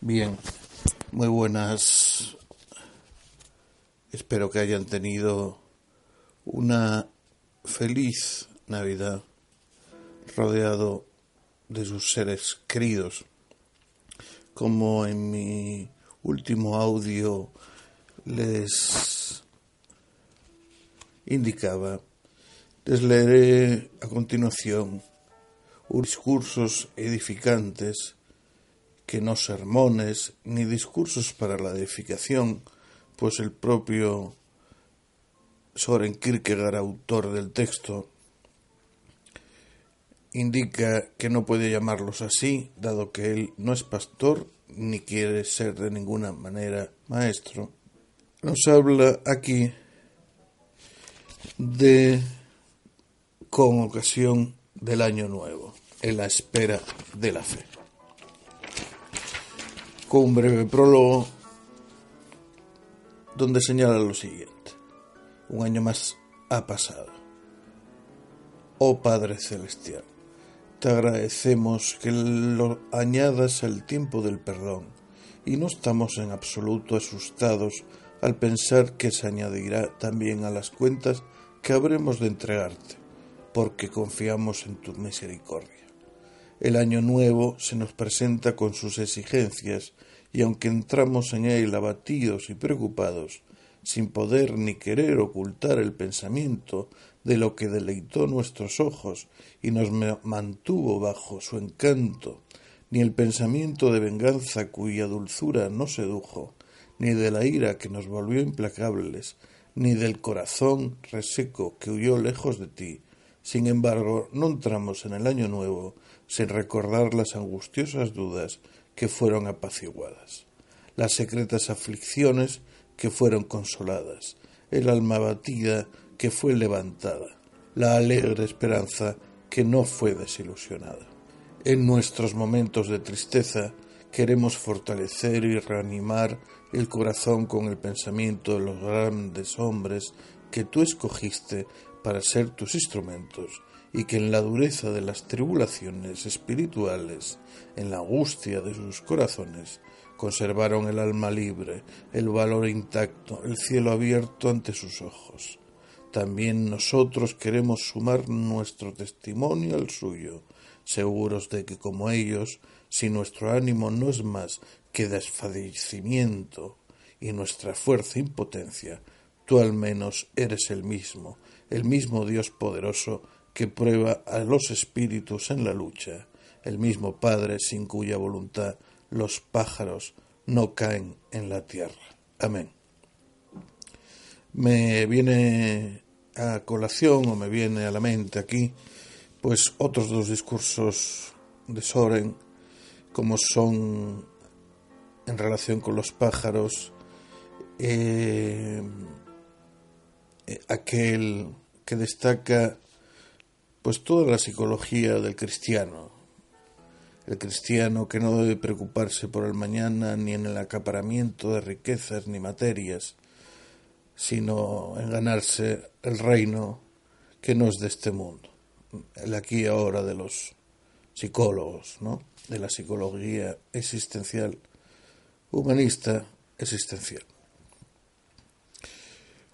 Bien, muy buenas. Espero que hayan tenido una feliz Navidad rodeado de sus seres queridos. Como en mi último audio les indicaba, les leeré a continuación discursos edificantes que no sermones ni discursos para la edificación, pues el propio Soren Kierkegaard, autor del texto, indica que no puede llamarlos así, dado que él no es pastor ni quiere ser de ninguna manera maestro. Nos habla aquí de con ocasión del año nuevo, en la espera de la fe con un breve prólogo donde señala lo siguiente. Un año más ha pasado. oh Padre Celestial. Te agradecemos que lo añadas al tiempo del perdón y no estamos en absoluto asustados al pensar que se añadirá también a las cuentas que habremos de entregarte, porque confiamos en tu misericordia. El año nuevo se nos presenta con sus exigencias y aunque entramos en él abatidos y preocupados, sin poder ni querer ocultar el pensamiento de lo que deleitó nuestros ojos y nos mantuvo bajo su encanto, ni el pensamiento de venganza cuya dulzura no sedujo, ni de la ira que nos volvió implacables, ni del corazón reseco que huyó lejos de ti. Sin embargo, no entramos en el año nuevo sin recordar las angustiosas dudas que fueron apaciguadas, las secretas aflicciones que fueron consoladas, el alma batida que fue levantada, la alegre esperanza que no fue desilusionada. En nuestros momentos de tristeza queremos fortalecer y reanimar el corazón con el pensamiento de los grandes hombres que tú escogiste para ser tus instrumentos y que en la dureza de las tribulaciones espirituales, en la angustia de sus corazones, conservaron el alma libre, el valor intacto, el cielo abierto ante sus ojos. También nosotros queremos sumar nuestro testimonio al suyo, seguros de que como ellos, si nuestro ánimo no es más que desfallecimiento y nuestra fuerza impotencia, tú al menos eres el mismo, el mismo Dios poderoso que prueba a los espíritus en la lucha, el mismo Padre sin cuya voluntad los pájaros no caen en la tierra. Amén. Me viene a colación o me viene a la mente aquí pues otros dos discursos de Soren como son en relación con los pájaros eh, aquel que destaca pues toda la psicología del cristiano el cristiano que no debe preocuparse por el mañana ni en el acaparamiento de riquezas ni materias, sino en ganarse el reino que no es de este mundo, el aquí y ahora de los psicólogos, ¿no? de la psicología existencial, humanista existencial.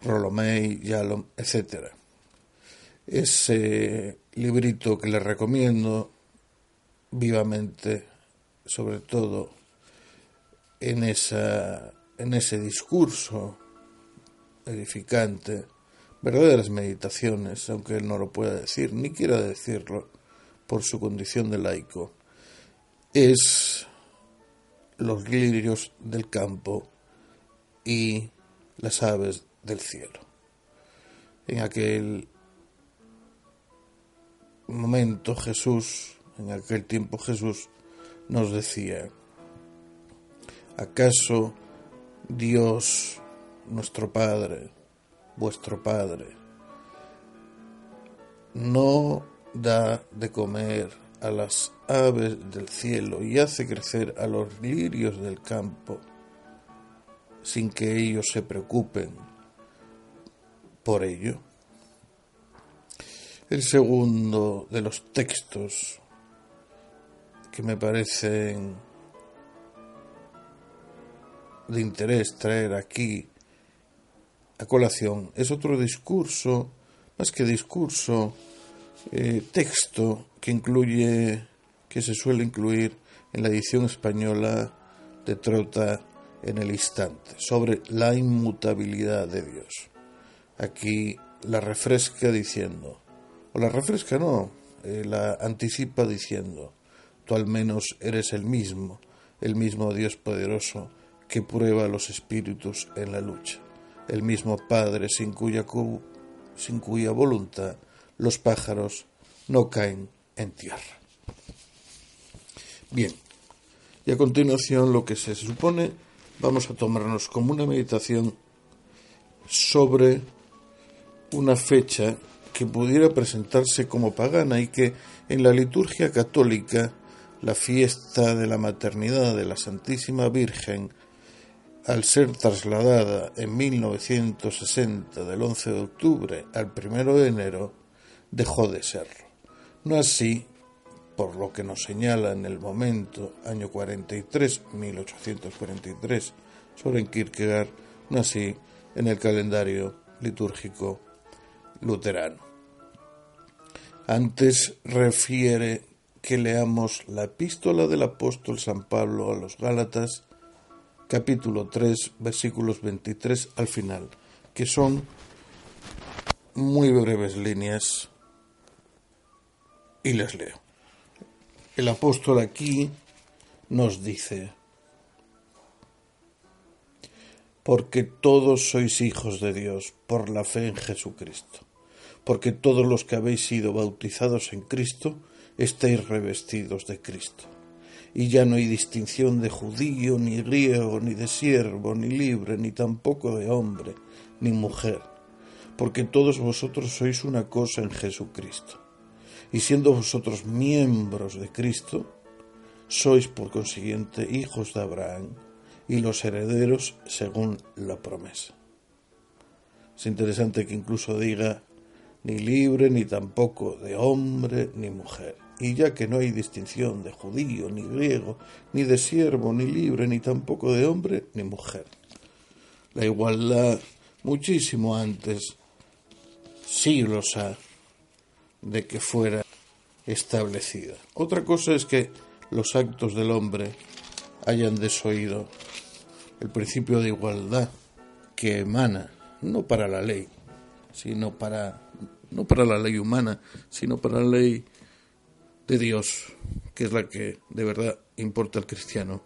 Rolomei, Yalom, etc. Ese librito que les recomiendo vivamente, sobre todo en, esa, en ese discurso edificante, verdaderas meditaciones, aunque él no lo pueda decir, ni quiera decirlo por su condición de laico, es los lirios del campo y las aves del cielo. En aquel momento Jesús en aquel tiempo Jesús nos decía, ¿acaso Dios, nuestro Padre, vuestro Padre, no da de comer a las aves del cielo y hace crecer a los lirios del campo sin que ellos se preocupen por ello? El segundo de los textos que me parecen de interés traer aquí a colación es otro discurso, más que discurso, eh, texto que incluye, que se suele incluir en la edición española de Trota en el instante, sobre la inmutabilidad de Dios. Aquí la refresca diciendo, o la refresca no, eh, la anticipa diciendo, tú al menos eres el mismo, el mismo Dios poderoso que prueba a los espíritus en la lucha, el mismo Padre sin cuya, sin cuya voluntad los pájaros no caen en tierra. Bien, y a continuación lo que se supone vamos a tomarnos como una meditación sobre una fecha que pudiera presentarse como pagana y que en la liturgia católica la fiesta de la maternidad de la Santísima Virgen, al ser trasladada en 1960 del 11 de octubre al 1 de enero, dejó de serlo. No así, por lo que nos señala en el momento, año 43, 1843, Soren Kierkegaard, no así en el calendario litúrgico luterano. Antes refiere que leamos la epístola del apóstol San Pablo a los Gálatas, capítulo 3, versículos 23 al final, que son muy breves líneas y les leo. El apóstol aquí nos dice, porque todos sois hijos de Dios por la fe en Jesucristo, porque todos los que habéis sido bautizados en Cristo estáis revestidos de Cristo. Y ya no hay distinción de judío, ni griego, ni de siervo, ni libre, ni tampoco de hombre, ni mujer, porque todos vosotros sois una cosa en Jesucristo y siendo vosotros miembros de Cristo, sois por consiguiente hijos de Abraham y los herederos según la promesa. Es interesante que incluso diga ni libre ni tampoco de hombre ni mujer. Y ya que no hay distinción de judío ni griego, ni de siervo ni libre, ni tampoco de hombre ni mujer. La igualdad muchísimo antes, siglos ha, de que fuera establecida. Otra cosa es que los actos del hombre hayan desoído el principio de igualdad que emana no para la ley, sino para no para la ley humana, sino para la ley de Dios, que es la que de verdad importa al cristiano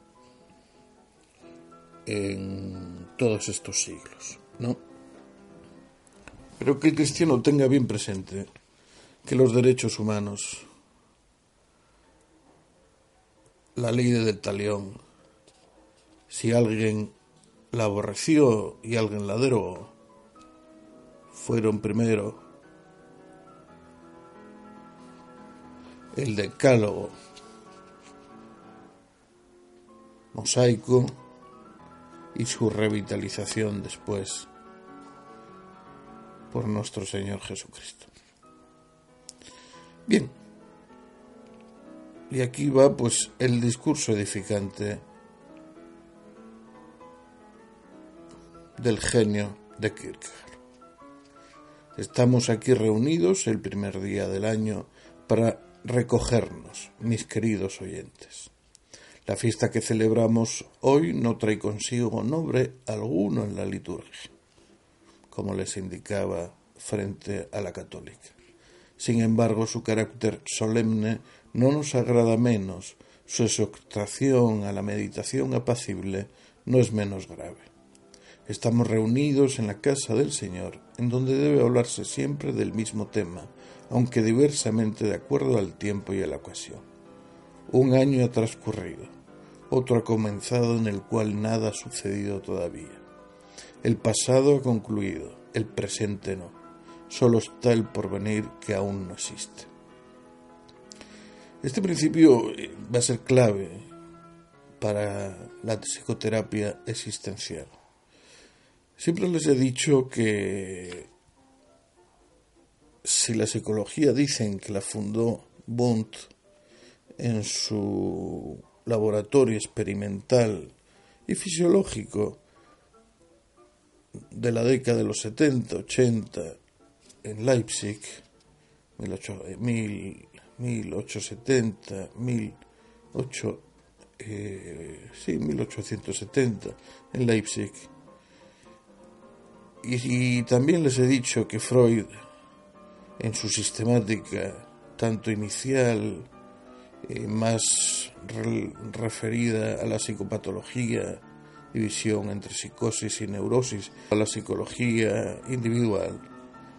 en todos estos siglos, ¿no? Pero que el cristiano tenga bien presente que los derechos humanos la ley del talión. Si alguien la aborreció y alguien la derogó, fueron primero el decálogo mosaico y su revitalización después por nuestro Señor Jesucristo. Bien, y aquí va pues el discurso edificante del genio de Kierkegaard. Estamos aquí reunidos el primer día del año para recogernos, mis queridos oyentes. La fiesta que celebramos hoy no trae consigo nombre alguno en la liturgia, como les indicaba frente a la católica. Sin embargo, su carácter solemne no nos agrada menos, su exhortación a la meditación apacible no es menos grave. Estamos reunidos en la casa del Señor, en donde debe hablarse siempre del mismo tema, aunque diversamente de acuerdo al tiempo y a la ocasión. Un año ha transcurrido, otro ha comenzado en el cual nada ha sucedido todavía. El pasado ha concluido, el presente no. Solo está el porvenir que aún no existe. Este principio eh, va a ser clave para la psicoterapia existencial. Siempre les he dicho que si la psicología dicen que la fundó Bund en su laboratorio experimental y fisiológico de la década de los 70, 80 en Leipzig, 1870, 18, eh, sí, 1870 en Leipzig. Y, también les he dicho que Freud, en su sistemática, tanto inicial, eh, más referida a la psicopatología, división entre psicosis y neurosis, a la psicología individual,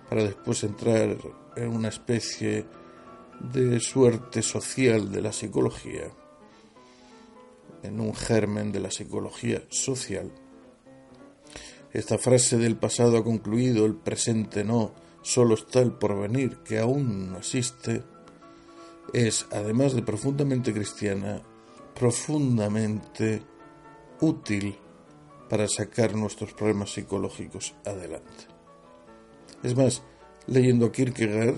para después entrar en una especie de suerte social de la psicología, en un germen de la psicología social. Esta frase del pasado ha concluido, el presente no, solo está el porvenir que aún no existe, es, además de profundamente cristiana, profundamente útil para sacar nuestros problemas psicológicos adelante. Es más, leyendo a Kierkegaard,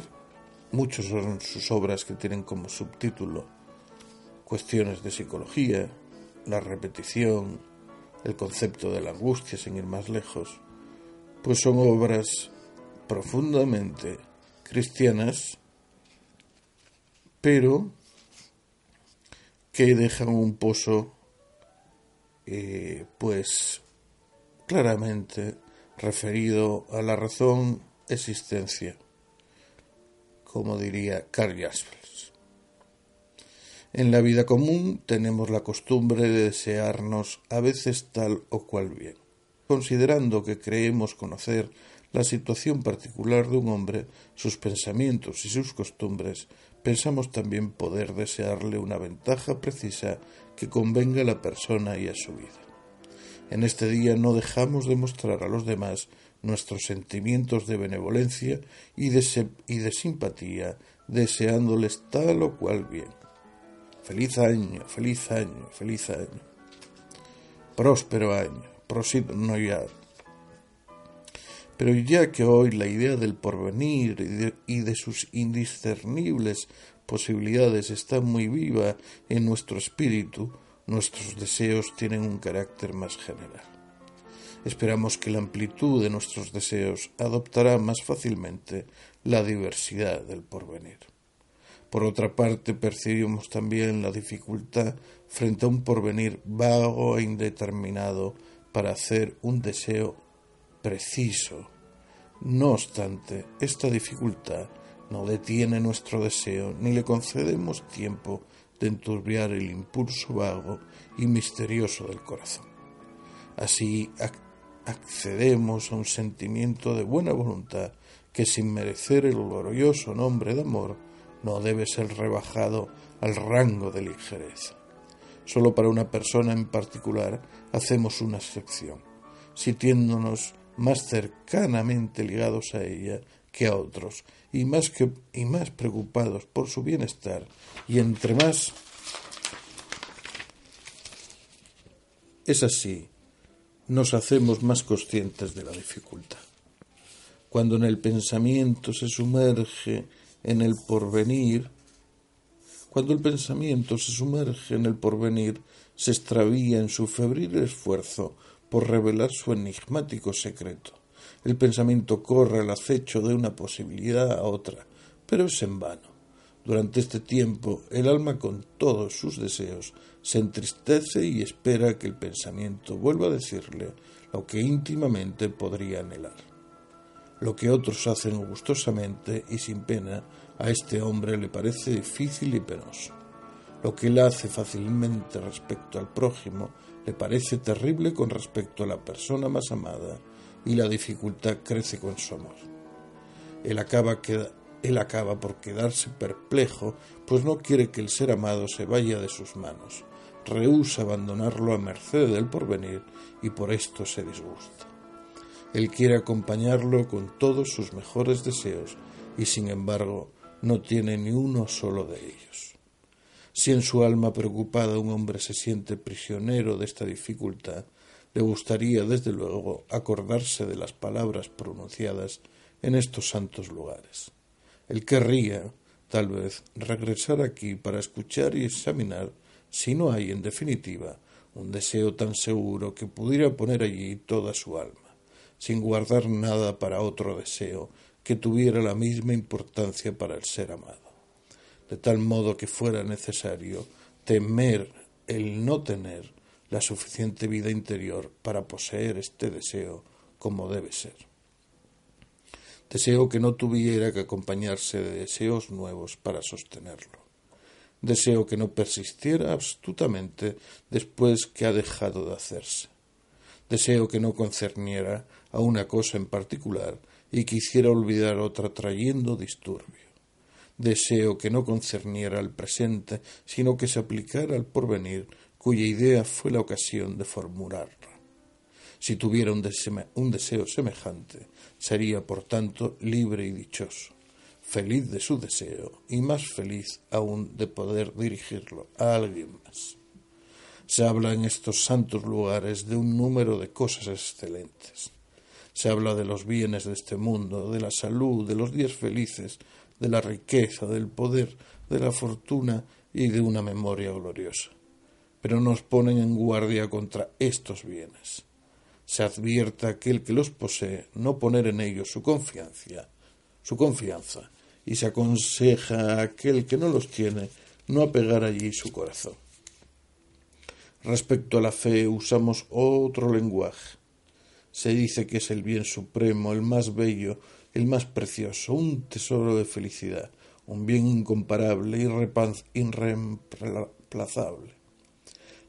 muchos son sus obras que tienen como subtítulo cuestiones de psicología, la repetición, el concepto de la angustia, sin ir más lejos, pues son obras profundamente cristianas, pero que dejan un pozo, eh, pues claramente referido a la razón existencia, como diría Carl Jaspers. En la vida común tenemos la costumbre de desearnos a veces tal o cual bien. Considerando que creemos conocer la situación particular de un hombre, sus pensamientos y sus costumbres, pensamos también poder desearle una ventaja precisa que convenga a la persona y a su vida. En este día no dejamos de mostrar a los demás nuestros sentimientos de benevolencia y de, simpatía, deseándoles tal o cual bien. Feliz año, feliz año, feliz año. Próspero año, no ya. Pero ya que hoy la idea del porvenir y de sus indiscernibles posibilidades está muy viva en nuestro espíritu, nuestros deseos tienen un carácter más general. Esperamos que la amplitud de nuestros deseos adoptará más fácilmente la diversidad del porvenir. Por otra parte, percibimos también la dificultad frente a un porvenir vago e indeterminado para hacer un deseo preciso. No obstante, esta dificultad no detiene nuestro deseo ni le concedemos tiempo de enturbiar el impulso vago y misterioso del corazón. Así accedemos a un sentimiento de buena voluntad que sin merecer el glorioso nombre de amor no debe ser rebajado al rango de ligereza. Solo para una persona en particular hacemos una excepción, sintiéndonos más cercanamente ligados a ella que a otros y más, que, y más preocupados por su bienestar y entre más es así, nos hacemos más conscientes de la dificultad. Cuando en el pensamiento se sumerge en el porvenir, cuando el pensamiento se sumerge en el porvenir, se extravía en su febril esfuerzo por revelar su enigmático secreto. El pensamiento corre al acecho de una posibilidad a otra, pero es en vano. Durante este tiempo, el alma con todos sus deseos se entristece y espera que el pensamiento vuelva a decirle lo que íntimamente podría anhelar. Lo que otros hacen gustosamente y sin pena, a este hombre le parece difícil y penoso. Lo que él hace fácilmente respecto al prójimo le parece terrible con respecto a la persona más amada y la dificultad crece con su amor. Él acaba, él acaba por quedarse perplejo, pues no quiere que el ser amado se vaya de sus manos, rehúsa abandonarlo a merced del porvenir y por esto se disgusta. Él quiere acompañarlo con todos sus mejores deseos y sin embargo no tiene ni uno solo de ellos. Si en su alma preocupada un hombre se siente prisionero de esta dificultad, le gustaría, desde luego, acordarse de las palabras pronunciadas en estos santos lugares. Él querría, tal vez, regresar aquí para escuchar y examinar si no hay, en definitiva, un deseo tan seguro que pudiera poner allí toda su alma, sin guardar nada para otro deseo que tuviera la misma importancia para el ser amado, de tal modo que fuera necesario temer el no tener la suficiente vida interior para poseer este deseo como debe ser. Deseo que no tuviera que acompañarse de deseos nuevos para sostenerlo. Deseo que no persistiera astutamente después que ha dejado de hacerse. Deseo que no concerniera a una cosa en particular y quisiera olvidar otra trayendo disturbio. Deseo que no concerniera al presente, sino que se aplicara al porvenir cuya idea fue la ocasión de formularla. Si tuviera un, deseo semejante, sería, por tanto, libre y dichoso, feliz de su deseo y más feliz aún de poder dirigirlo a alguien más. Se habla en estos santos lugares de un número de cosas excelentes. Se habla de los bienes de este mundo, de la salud, de los días felices, de la riqueza, del poder, de la fortuna y de una memoria gloriosa. Pero nos ponen en guardia contra estos bienes. Se advierta a aquel que los posee no poner en ellos su confianza, su confianza, y se aconseja a aquel que no los tiene no apegar allí su corazón. Respecto a la fe usamos otro lenguaje. Se dice que es el bien supremo, el más bello, el más precioso, un tesoro de felicidad, un bien incomparable, irreemplazable.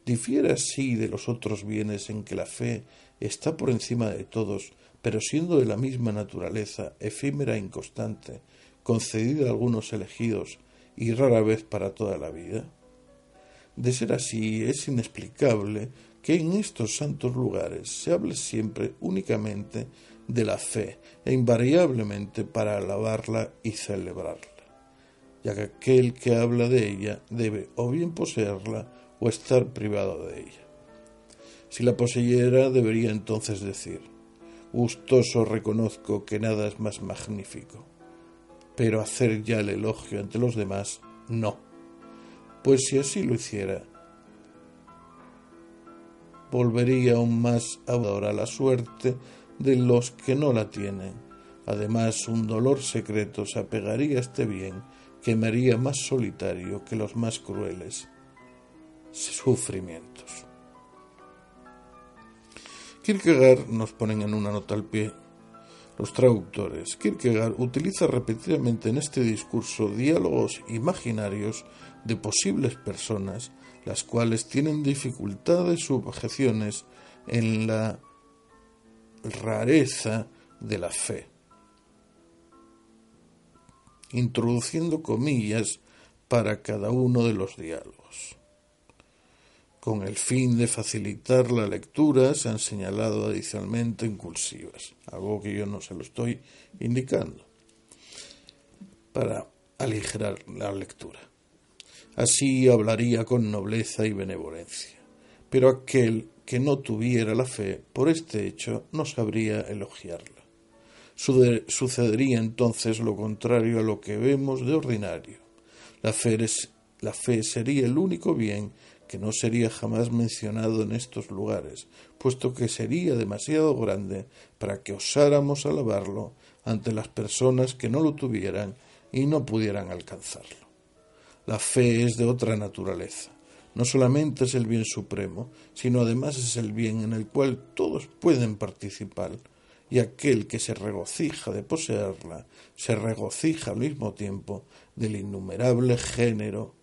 Difiere así de los otros bienes en que la fe está por encima de todos, pero siendo de la misma naturaleza, efímera e inconstante, concedida a algunos elegidos y rara vez para toda la vida. De ser así, es inexplicable que en estos santos lugares se hable siempre únicamente de la fe e invariablemente para alabarla y celebrarla, ya que aquel que habla de ella debe o bien poseerla o estar privado de ella. Si la poseyera debería entonces decir, gustoso reconozco que nada es más magnífico, pero hacer ya el elogio ante los demás, no, pues si así lo hiciera, volvería aún más a la suerte de los que no la tienen. Además, un dolor secreto se apegaría a este bien que me haría más solitario que los más crueles sufrimientos. Kierkegaard nos ponen en una nota al pie los traductores. Kierkegaard utiliza repetidamente en este discurso diálogos imaginarios de posibles personas, las cuales tienen dificultades u objeciones en la rareza de la fe, introduciendo comillas para cada uno de los diálogos. Con el fin de facilitar la lectura se han señalado adicionalmente incursivas, algo que yo no se lo estoy indicando, para aligerar la lectura. Así hablaría con nobleza y benevolencia. Pero aquel que no tuviera la fe por este hecho no sabría elogiarla. Sucedería entonces lo contrario a lo que vemos de ordinario. La fe, la fe sería el único bien que no sería jamás mencionado en estos lugares, puesto que sería demasiado grande para que osáramos alabarlo ante las personas que no lo tuvieran y no pudieran alcanzarlo. La fe es de otra naturaleza. No solamente es el bien supremo, sino además es el bien en el cual todos pueden participar, y aquel que se regocija de poseerla, se regocija al mismo tiempo del innumerable género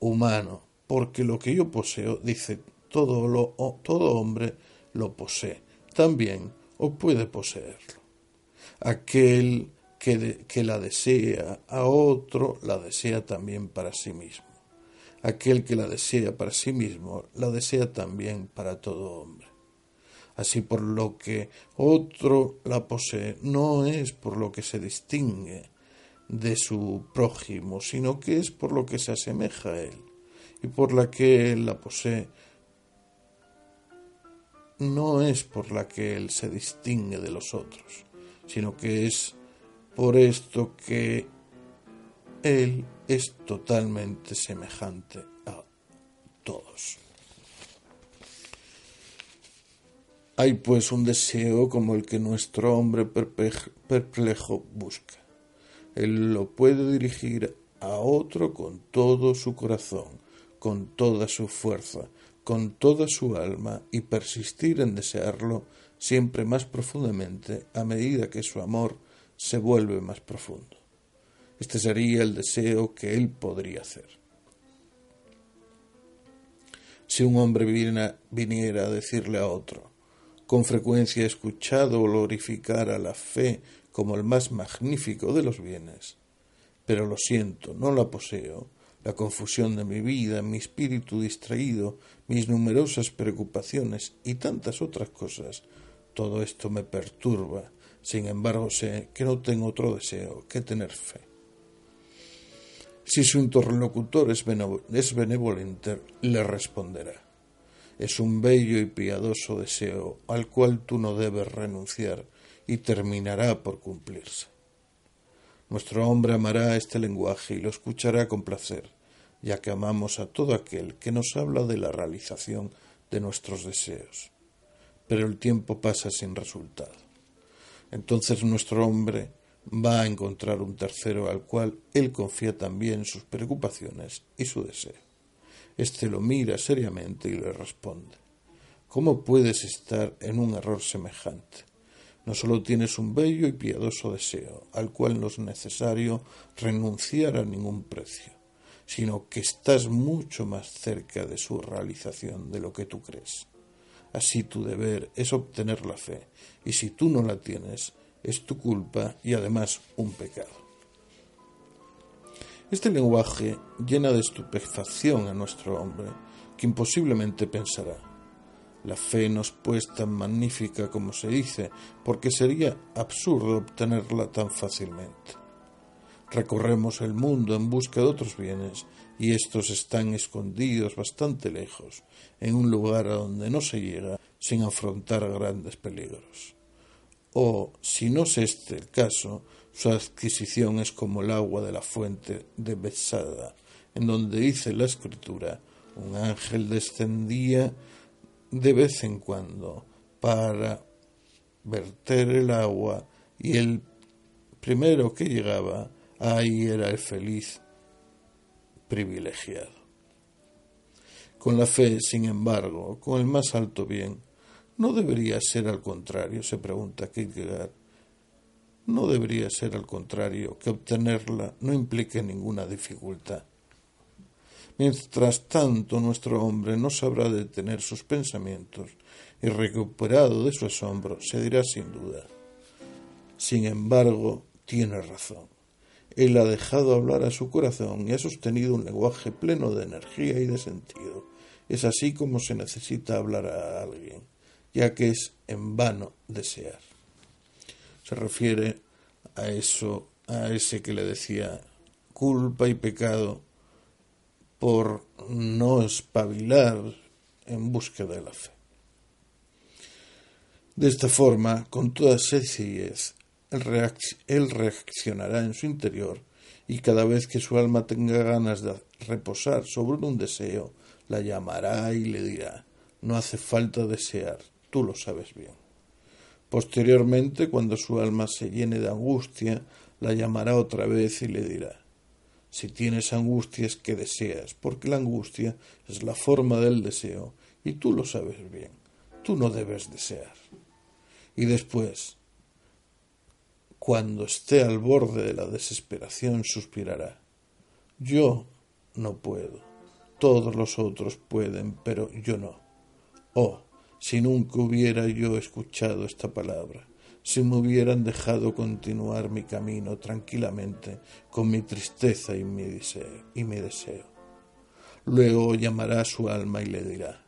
humano porque lo que yo poseo, dice, todo, lo, todo hombre lo posee, también o puede poseerlo. Aquel que, que la desea a otro, la desea también para sí mismo. Aquel que la desea para sí mismo, la desea también para todo hombre. Así por lo que otro la posee, no es por lo que se distingue de su prójimo, sino que es por lo que se asemeja a él y por la que él la posee, no es por la que él se distingue de los otros, sino que es por esto que él es totalmente semejante a todos. Hay pues un deseo como el que nuestro hombre perplejo busca. Él lo puede dirigir a otro con todo su corazón, con toda su fuerza, con toda su alma y persistir en desearlo siempre más profundamente a medida que su amor se vuelve más profundo. Este sería el deseo que él podría hacer. Si un hombre viniera a decirle a otro, con frecuencia he escuchado glorificar a la fe como el más magnífico de los bienes, pero lo siento, no la poseo, la confusión de mi vida, mi espíritu distraído, mis numerosas preocupaciones y tantas otras cosas, todo esto me perturba. Sin embargo, sé que no tengo otro deseo que tener fe. Si su interlocutor es, benevolente, le responderá. Es un bello y piadoso deseo al cual tú no debes renunciar, y terminará por cumplirse. Nuestro hombre amará este lenguaje y lo escuchará con placer, ya que amamos a todo aquel que nos habla de la realización de nuestros deseos. Pero el tiempo pasa sin resultado. Entonces nuestro hombre va a encontrar un tercero al cual él confía también sus preocupaciones y su deseo. Este lo mira seriamente y le responde ¿Cómo puedes estar en un error semejante? No solo tienes un bello y piadoso deseo, al cual no es necesario renunciar a ningún precio, sino que estás mucho más cerca de su realización de lo que tú crees. Así tu deber es obtener la fe, y si tú no la tienes, es tu culpa y además un pecado. Este lenguaje llena de estupefacción a nuestro hombre, que imposiblemente pensará, la fe no es pues tan magnífica como se dice, porque sería absurdo obtenerla tan fácilmente. Recorremos el mundo en busca de otros bienes y estos están escondidos bastante lejos, en un lugar a donde no se llega sin afrontar grandes peligros. O, si no es este el caso, su adquisición es como el agua de la fuente de Besada, en donde dice la escritura, un ángel descendía de vez en cuando para verter el agua y el primero que llegaba ahí era el feliz privilegiado. Con la fe, sin embargo, con el más alto bien, no debería ser al contrario, se pregunta Kierkegaard. No debería ser al contrario, que obtenerla no implique ninguna dificultad. Mientras tanto, nuestro hombre no sabrá detener sus pensamientos y recuperado de su asombro, se dirá sin duda. Sin embargo, tiene razón. Él ha dejado hablar a su corazón y ha sostenido un lenguaje pleno de energía y de sentido. Es así como se necesita hablar a alguien, ya que es en vano desear. Se refiere a eso, a ese que le decía culpa y pecado por no espabilar en búsqueda de la fe. De esta forma, con toda sencillez, él reaccionará en su interior y cada vez que su alma tenga ganas de reposar sobre un deseo, la llamará y le dirá, no hace falta desear, tú lo sabes bien. Posteriormente, cuando su alma se llene de angustia, la llamará otra vez y le dirá, si tienes angustias que deseas, porque la angustia es la forma del deseo, y tú lo sabes bien, tú no debes desear. Y después, cuando esté al borde de la desesperación, suspirará. Yo no puedo. Todos los otros pueden, pero yo no. Oh, si nunca hubiera yo escuchado esta palabra, si me hubieran dejado continuar mi camino tranquilamente con mi tristeza y mi deseo. Luego llamará a su alma y le dirá,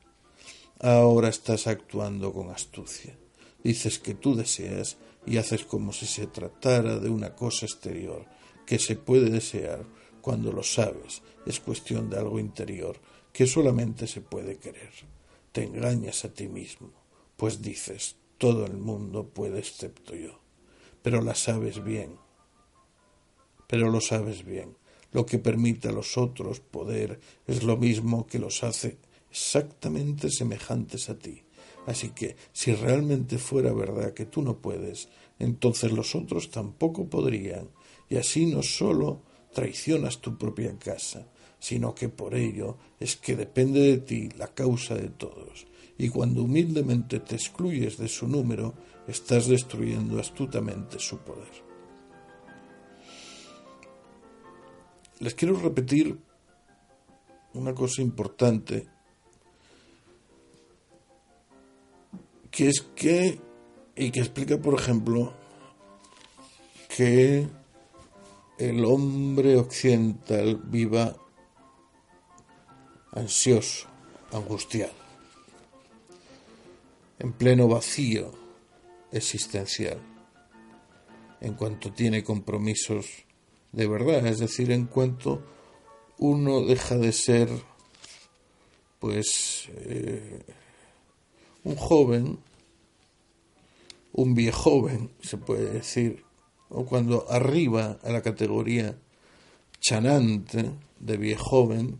ahora estás actuando con astucia. Dices que tú deseas y haces como si se tratara de una cosa exterior que se puede desear cuando lo sabes, es cuestión de algo interior que solamente se puede querer. Te engañas a ti mismo, pues dices, todo el mundo puede excepto yo. Pero la sabes bien. Pero lo sabes bien. Lo que permite a los otros poder es lo mismo que los hace exactamente semejantes a ti. Así que si realmente fuera verdad que tú no puedes, entonces los otros tampoco podrían, y así no sólo traicionas tu propia casa, sino que por ello es que depende de ti la causa de todos, y cuando humildemente te excluyes de su número, estás destruyendo astutamente su poder. Les quiero repetir una cosa importante, que es que, y que explica, por ejemplo, que el hombre occidental viva ansioso, angustiado en pleno vacío existencial, en cuanto tiene compromisos de verdad, es decir, en cuanto uno deja de ser, pues, eh, un joven un viejoven, se puede decir, o cuando arriba a la categoría chanante de viejoven,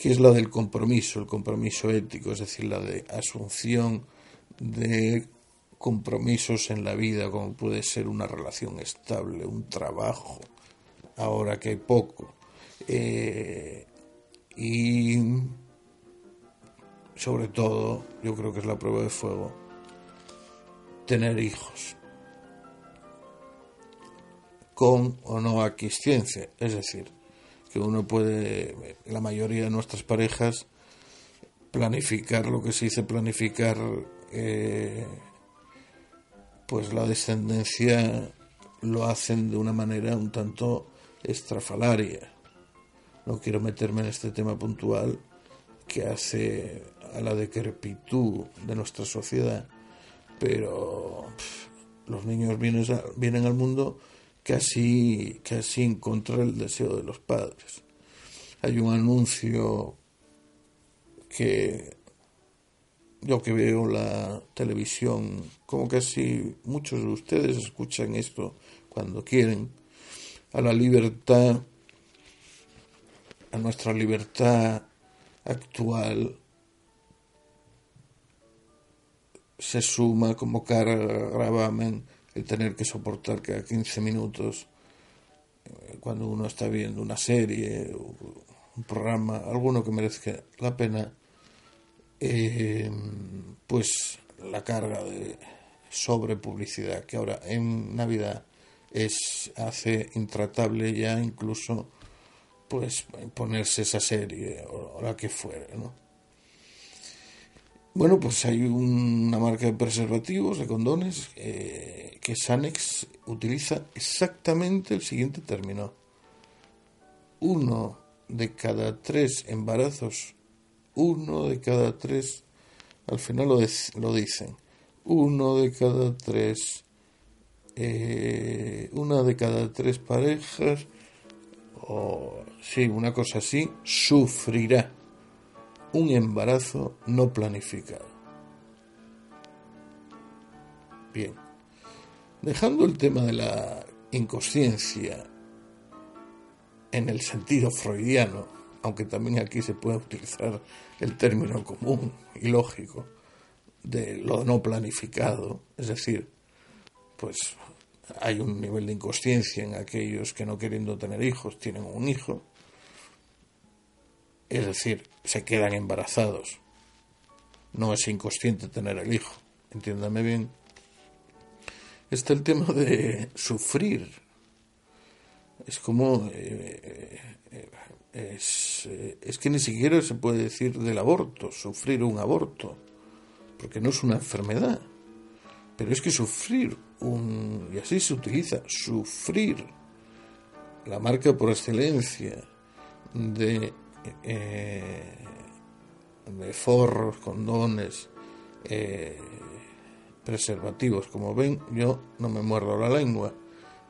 que es la del compromiso, el compromiso ético, es decir, la de asunción de compromisos en la vida, como puede ser una relación estable, un trabajo, ahora que hay poco, eh, y sobre todo, yo creo que es la prueba de fuego, tener hijos con o no aquiescencia, es decir, que uno puede, la mayoría de nuestras parejas, planificar lo que se dice planificar, eh, pues la descendencia lo hacen de una manera un tanto estrafalaria. No quiero meterme en este tema puntual que hace a la decrepitud de nuestra sociedad, pero los niños vienen, vienen al mundo casi, casi en contra del deseo de los padres. Hay un anuncio que yo que veo la televisión, como casi muchos de ustedes escuchan esto cuando quieren, a la libertad, a nuestra libertad actual se suma como carga gravamen tener que soportar cada 15 minutos eh, cuando uno está viendo una serie un programa, alguno que merezca la pena, eh, pues la carga de sobre publicidad que ahora en Navidad es hace intratable ya incluso pues ponerse esa serie o, la que fuere, ¿no? Bueno, pues hay una marca de preservativos, de condones, eh, que Sanex utiliza exactamente el siguiente término. Uno de cada tres embarazos, uno de cada tres, al final lo, dicen, uno de cada tres, eh, una de cada tres parejas o sí, una cosa así, sufrirá un embarazo no planificado. Bien, dejando el tema de la inconsciencia en el sentido freudiano, aunque también aquí se puede utilizar el término común y lógico de lo no planificado, es decir, pues hay un nivel de inconsciencia en aquellos que no queriendo tener hijos tienen un hijo, es decir, se quedan embarazados. No es inconsciente tener el hijo, entiéndame bien. Está el tema de sufrir. Es como... Eh, eh, es, eh, es que ni siquiera se puede decir del aborto, sufrir un aborto, porque no es una enfermedad. Pero es que sufrir un, y así se utiliza, sufrir, la marca por excelencia de, de forros, condones, preservativos. Como ven, yo no me muerdo la lengua,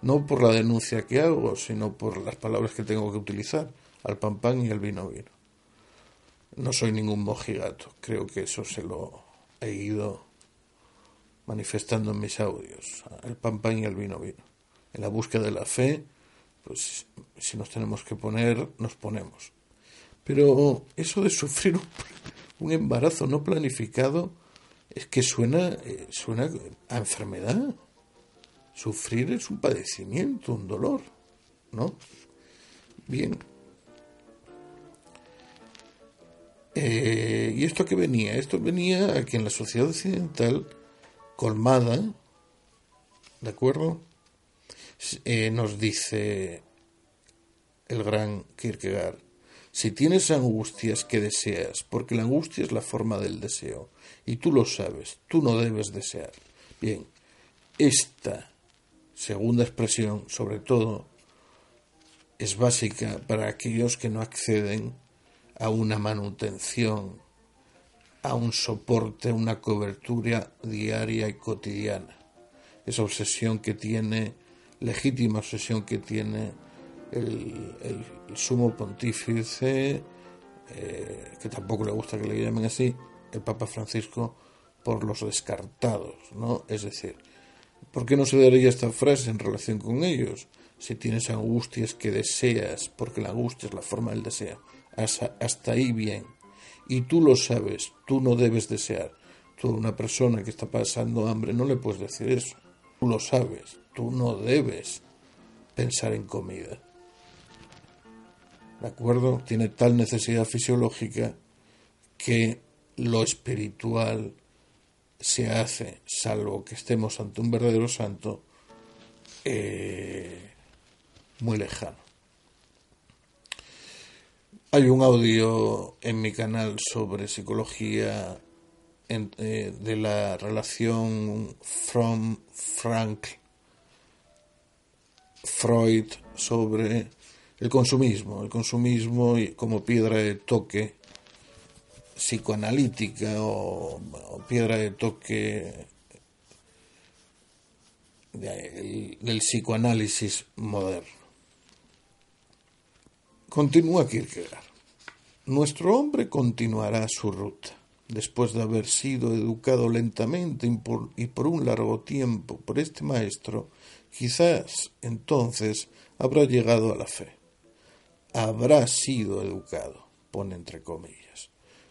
no por la denuncia que hago, sino por las palabras que tengo que utilizar, al pan pan y al vino vino. No soy ningún mojigato, creo que eso se lo he ido manifestando en mis audios, el pan pan y el vino vino. En la búsqueda de la fe, pues si nos tenemos que poner, nos ponemos. Pero eso de sufrir un, embarazo no planificado es que suena, eh, suena a enfermedad. Sufrir es un padecimiento, un dolor, ¿no? Bien. Eh, ¿Y esto qué venía? Esto venía a que en la sociedad occidental colmada, ¿de acuerdo? Eh, nos dice el gran Kierkegaard, si tienes angustias que deseas, porque la angustia es la forma del deseo, y tú lo sabes, tú no debes desear. Bien, esta segunda expresión, sobre todo, es básica para aquellos que no acceden a una manutención a un soporte, una cobertura diaria y cotidiana. Esa obsesión que tiene, legítima obsesión que tiene el, sumo pontífice, eh, que tampoco le gusta que le llamen así, el Papa Francisco, por los descartados, ¿no? Es decir, ¿por qué no se daría esta frase en relación con ellos? Si tienes angustias que deseas, porque la angustia es la forma del deseo, hasta ahí bien. Y tú lo sabes, tú no debes desear. Tú a una persona que está pasando hambre no le puedes decir eso. Tú lo sabes, tú no debes pensar en comida. ¿De acuerdo? Tiene tal necesidad fisiológica que lo espiritual se hace, salvo que estemos ante un verdadero santo, eh, muy lejano. Hay un audio en mi canal sobre psicología eh, de la relación from Frank Freud sobre el consumismo, el consumismo como piedra de toque psicoanalítica o, piedra de toque del psicoanálisis moderno. Continúa Kierkegaard. Nuestro hombre continuará su ruta, después de haber sido educado lentamente y por un largo tiempo por este maestro, quizás entonces habrá llegado a la fe. Habrá sido educado, pone entre comillas,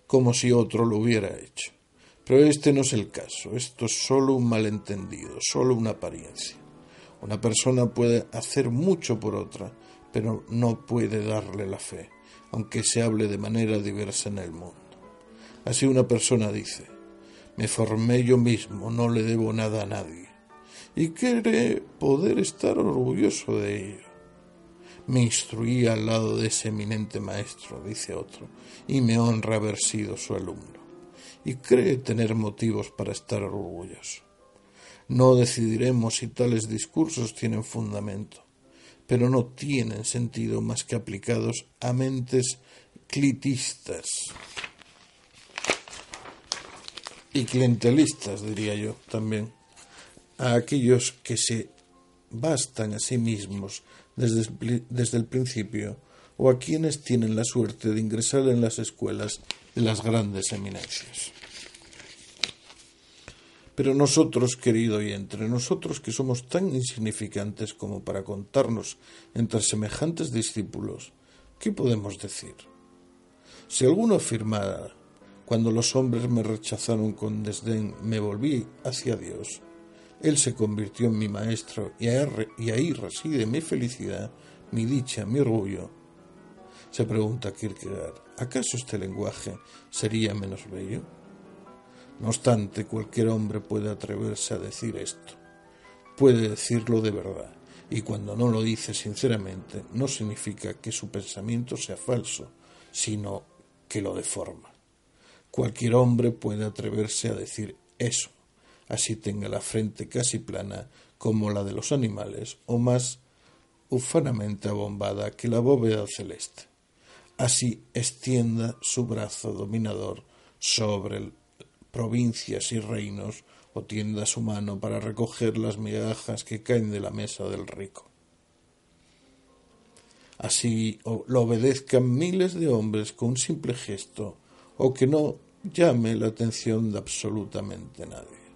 como si otro lo hubiera hecho. Pero este no es el caso, esto es solo un malentendido, solo una apariencia. Una persona puede hacer mucho por otra, pero no puede darle la fe, aunque se hable de manera diversa en el mundo. Así una persona dice, me formé yo mismo, no le debo nada a nadie, y cree poder estar orgulloso de ello. Me instruí al lado de ese eminente maestro, dice otro, y me honra haber sido su alumno, y cree tener motivos para estar orgulloso. No decidiremos si tales discursos tienen fundamento, pero no tienen sentido más que aplicados a mentes clitistas y clientelistas, diría yo también, a aquellos que se bastan a sí mismos desde desde el principio o a quienes tienen la suerte de ingresar en las escuelas de las grandes eminencias. Pero nosotros, querido y entre nosotros que somos tan insignificantes como para contarnos entre semejantes discípulos, ¿qué podemos decir? Si alguno afirmara, cuando los hombres me rechazaron con desdén, me volví hacia Dios, Él se convirtió en mi maestro y ahí reside mi felicidad, mi dicha, mi orgullo. Se pregunta Kierkegaard, ¿acaso este lenguaje sería menos bello? No obstante, cualquier hombre puede atreverse a decir esto. Puede decirlo de verdad, y cuando no lo dice sinceramente, no significa que su pensamiento sea falso, sino que lo deforma. Cualquier hombre puede atreverse a decir eso, así tenga la frente casi plana como la de los animales, o más ufanamente abombada que la bóveda celeste. Así extienda su brazo dominador sobre provincias y reinos, o tienda su mano para recoger las migajas que caen de la mesa del rico. Así lo obedezcan miles de hombres con un simple gesto, o que no llame la atención de absolutamente nadie.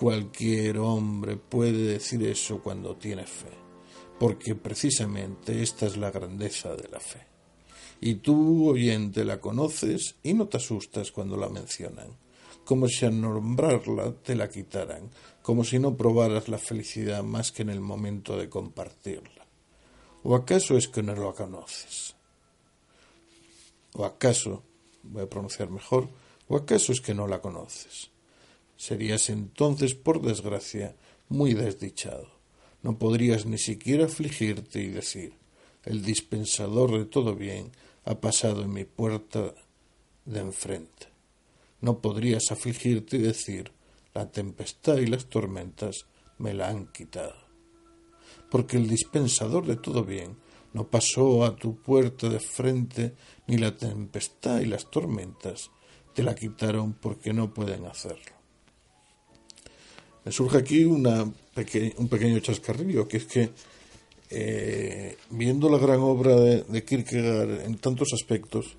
Cualquier hombre puede decir eso cuando tiene fe, porque precisamente esta es la grandeza de la fe. Y tú, oyente, la conoces y no te asustas cuando la mencionan como si al nombrarla te la quitaran, como si no probaras la felicidad más que en el momento de compartirla. ¿O acaso es que no la conoces? ¿O acaso, voy a pronunciar mejor, o acaso es que no la conoces? Serías entonces, por desgracia, muy desdichado. No podrías ni siquiera afligirte y decir, el dispensador de todo bien ha pasado en mi puerta de enfrente. No podrías afligirte y decir, la tempestad y las tormentas me la han quitado. Porque el dispensador de todo bien no pasó a tu puerta de frente, ni la tempestad y las tormentas te la quitaron porque no pueden hacerlo. Me surge aquí una un pequeño chascarrillo, que es que eh, viendo la gran obra de, Kierkegaard en tantos aspectos,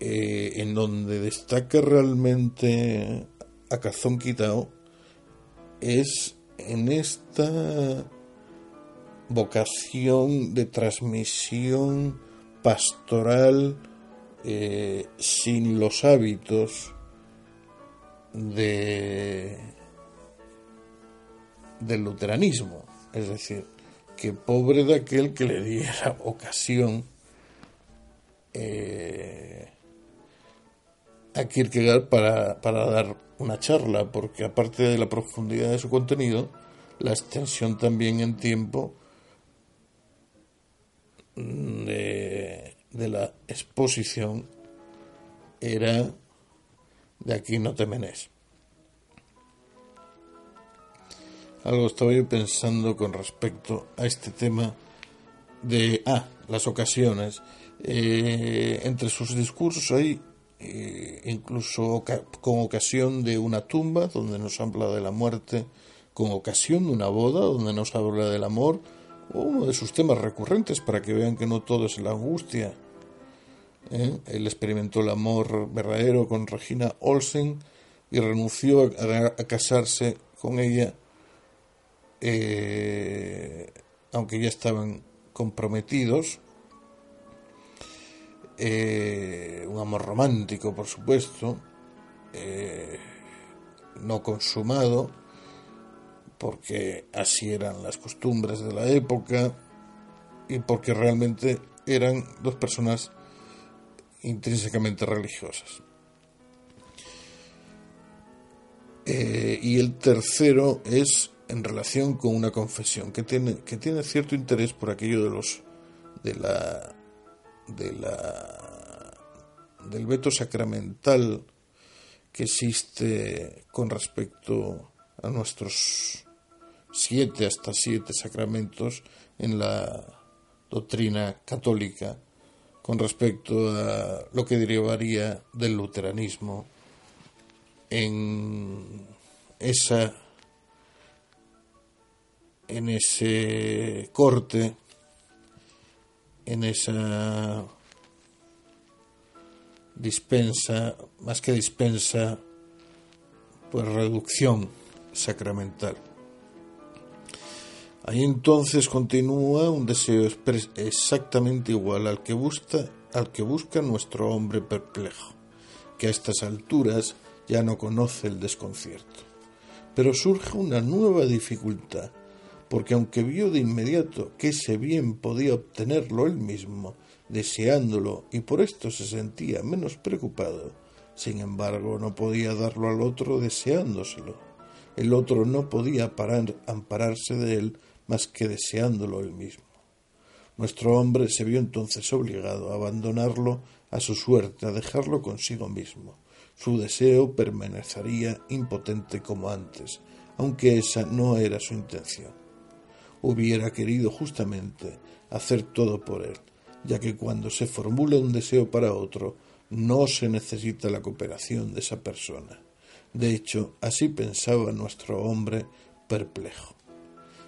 eh, en donde destaca realmente a cazón quitado es en esta vocación de transmisión pastoral eh, sin los hábitos de, del luteranismo. Es decir, que pobre de aquel que le diera ocasión eh, a Kierkegaard para, para dar una charla, porque aparte de la profundidad de su contenido, la extensión también en tiempo de, de la exposición era de aquí no te menes. Algo estaba yo pensando con respecto a este tema de, ah, las ocasiones. Eh, entre sus discursos hay eh, incluso con ocasión de una tumba donde nos habla de la muerte, con ocasión de una boda donde nos habla del amor, o uno de sus temas recurrentes para que vean que no todo es la angustia. ¿eh? Él experimentó el amor verdadero con Regina Olsen y renunció a casarse con ella eh, aunque ya estaban comprometidos, eh, un amor romántico, por supuesto, eh, no consumado, porque así eran las costumbres de la época y porque realmente eran dos personas intrínsecamente religiosas. y el tercero es en relación con una confesión que tiene, que tiene cierto interés por aquello de los de la de la del veto sacramental que existe con respecto a nuestros siete hasta siete sacramentos en la doctrina católica con respecto a lo que derivaría del luteranismo en esa en ese corte, en esa dispensa, más que dispensa, pues reducción sacramental. Ahí entonces continúa un deseo exactamente igual al que busca, al que busca nuestro hombre perplejo, que a estas alturas ya no conoce el desconcierto. Pero surge una nueva dificultad porque aunque vio de inmediato que ese bien podía obtenerlo él mismo, deseándolo, y por esto se sentía menos preocupado, sin embargo no podía darlo al otro deseándoselo. El otro no podía parar, ampararse de él más que deseándolo él mismo. Nuestro hombre se vio entonces obligado a abandonarlo a su suerte, a dejarlo consigo mismo. Su deseo permanecería impotente como antes, aunque esa no era su intención hubiera querido justamente hacer todo por él, ya que cuando se formula un deseo para otro, no se necesita la cooperación de esa persona. De hecho, así pensaba nuestro hombre perplejo.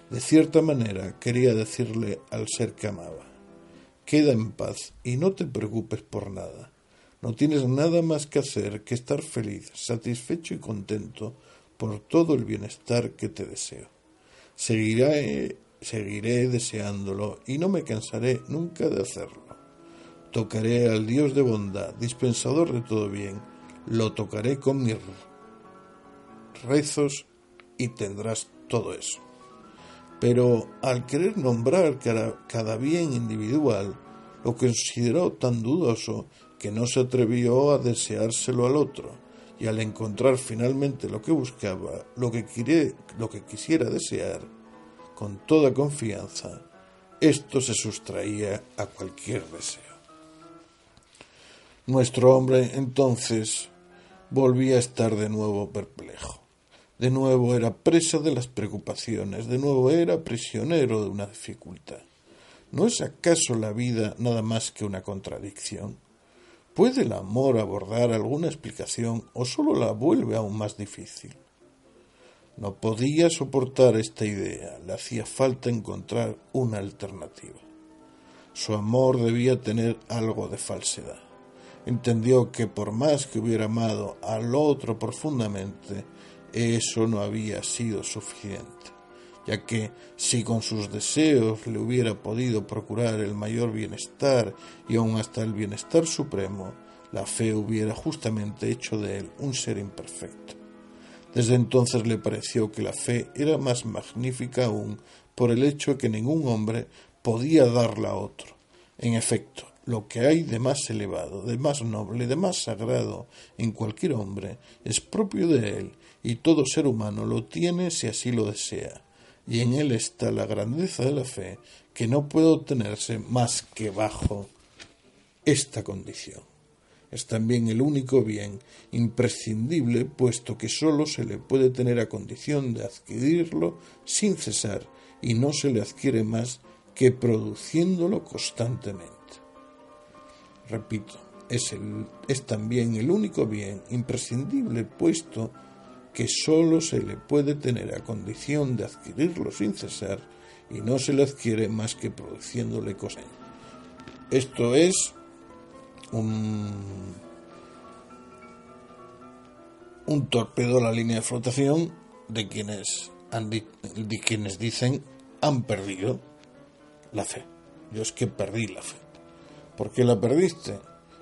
De cierta manera quería decirle al ser que amaba, queda en paz y no te preocupes por nada. No tienes nada más que hacer que estar feliz, satisfecho y contento por todo el bienestar que te deseo. Seguiré seguiré deseándolo y no me cansaré nunca de hacerlo. Tocaré al Dios de bondad, dispensador de todo bien, lo tocaré con mis rezos y tendrás todo eso. Pero al querer nombrar cada, bien individual, lo consideró tan dudoso que no se atrevió a deseárselo al otro, y al encontrar finalmente lo que buscaba, lo que, lo que quisiera desear, con toda confianza, esto se sustraía a cualquier deseo. Nuestro hombre entonces volvía a estar de nuevo perplejo. De nuevo era presa de las preocupaciones, de nuevo era prisionero de una dificultad. ¿No es acaso la vida nada más que una contradicción? ¿Puede el amor abordar alguna explicación o sólo la vuelve aún más difícil? No podía soportar esta idea, le hacía falta encontrar una alternativa. Su amor debía tener algo de falsedad. entendió que por más que hubiera amado al otro profundamente, eso no había sido suficiente, ya que si con sus deseos le hubiera podido procurar el mayor bienestar y aun hasta el bienestar supremo, la fe hubiera justamente hecho de él un ser imperfecto. Desde entonces le pareció que la fe era más magnífica aún por el hecho que ningún hombre podía darla a otro. En efecto, lo que hay de más elevado, de más noble, de más sagrado en cualquier hombre es propio de él, y todo ser humano lo tiene si así lo desea. Y en él está la grandeza de la fe, que no puede obtenerse más que bajo esta condición es también el único bien imprescindible, puesto que sólo se le puede tener a condición de adquirirlo sin cesar, y no se le adquiere más que produciéndolo constantemente. Repito, es, es también el único bien imprescindible, puesto que sólo se le puede tener a condición de adquirirlo sin cesar, y no se le adquiere más que produciéndole cosas. Esto es un, un torpedo a la línea de flotación de quienes, han, de quienes dicen han perdido la fe. Yo es que perdí la fe. ¿Por qué la perdiste?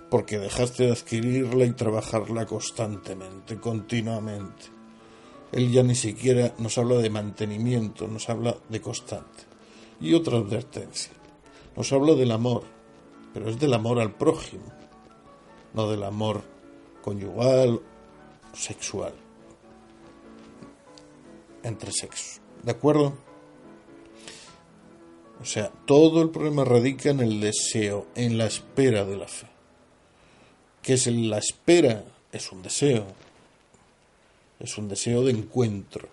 Porque dejaste de adquirirla y trabajarla constantemente, continuamente. Él ya ni siquiera nos habla de mantenimiento, nos habla de constante. Y otra advertencia. Nos habla del amor, pero es del amor al prójimo, no del amor conyugal, sexual, entre sexos. ¿De acuerdo? O sea, todo el problema radica en el deseo, en la espera de la fe. ¿Qué es la espera? Es un deseo. Es un deseo de encuentro.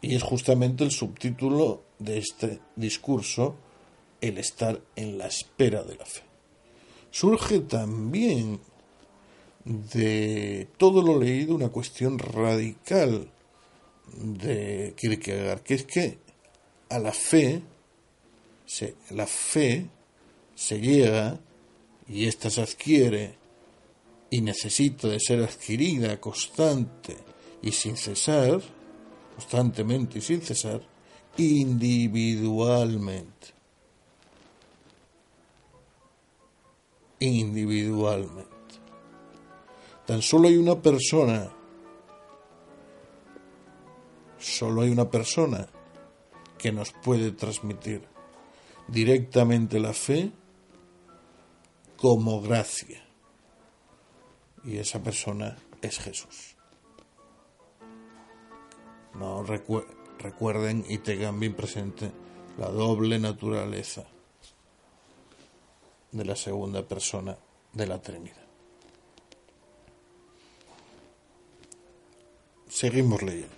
Y es justamente el subtítulo de este discurso, el estar en la espera de la fe surge también de todo lo leído una cuestión radical de Kierkegaard, que es que a la fe, se, la fe se llega y ésta se adquiere y necesita de ser adquirida constante y sin cesar, constantemente y sin cesar, individualmente. Individualmente. Tan solo hay una persona, solo hay una persona que nos puede transmitir directamente la fe como gracia. Y esa persona es Jesús. No recuerden y tengan bien presente la doble naturaleza de la segunda persona de la Trinidad. Seguimos leyendo.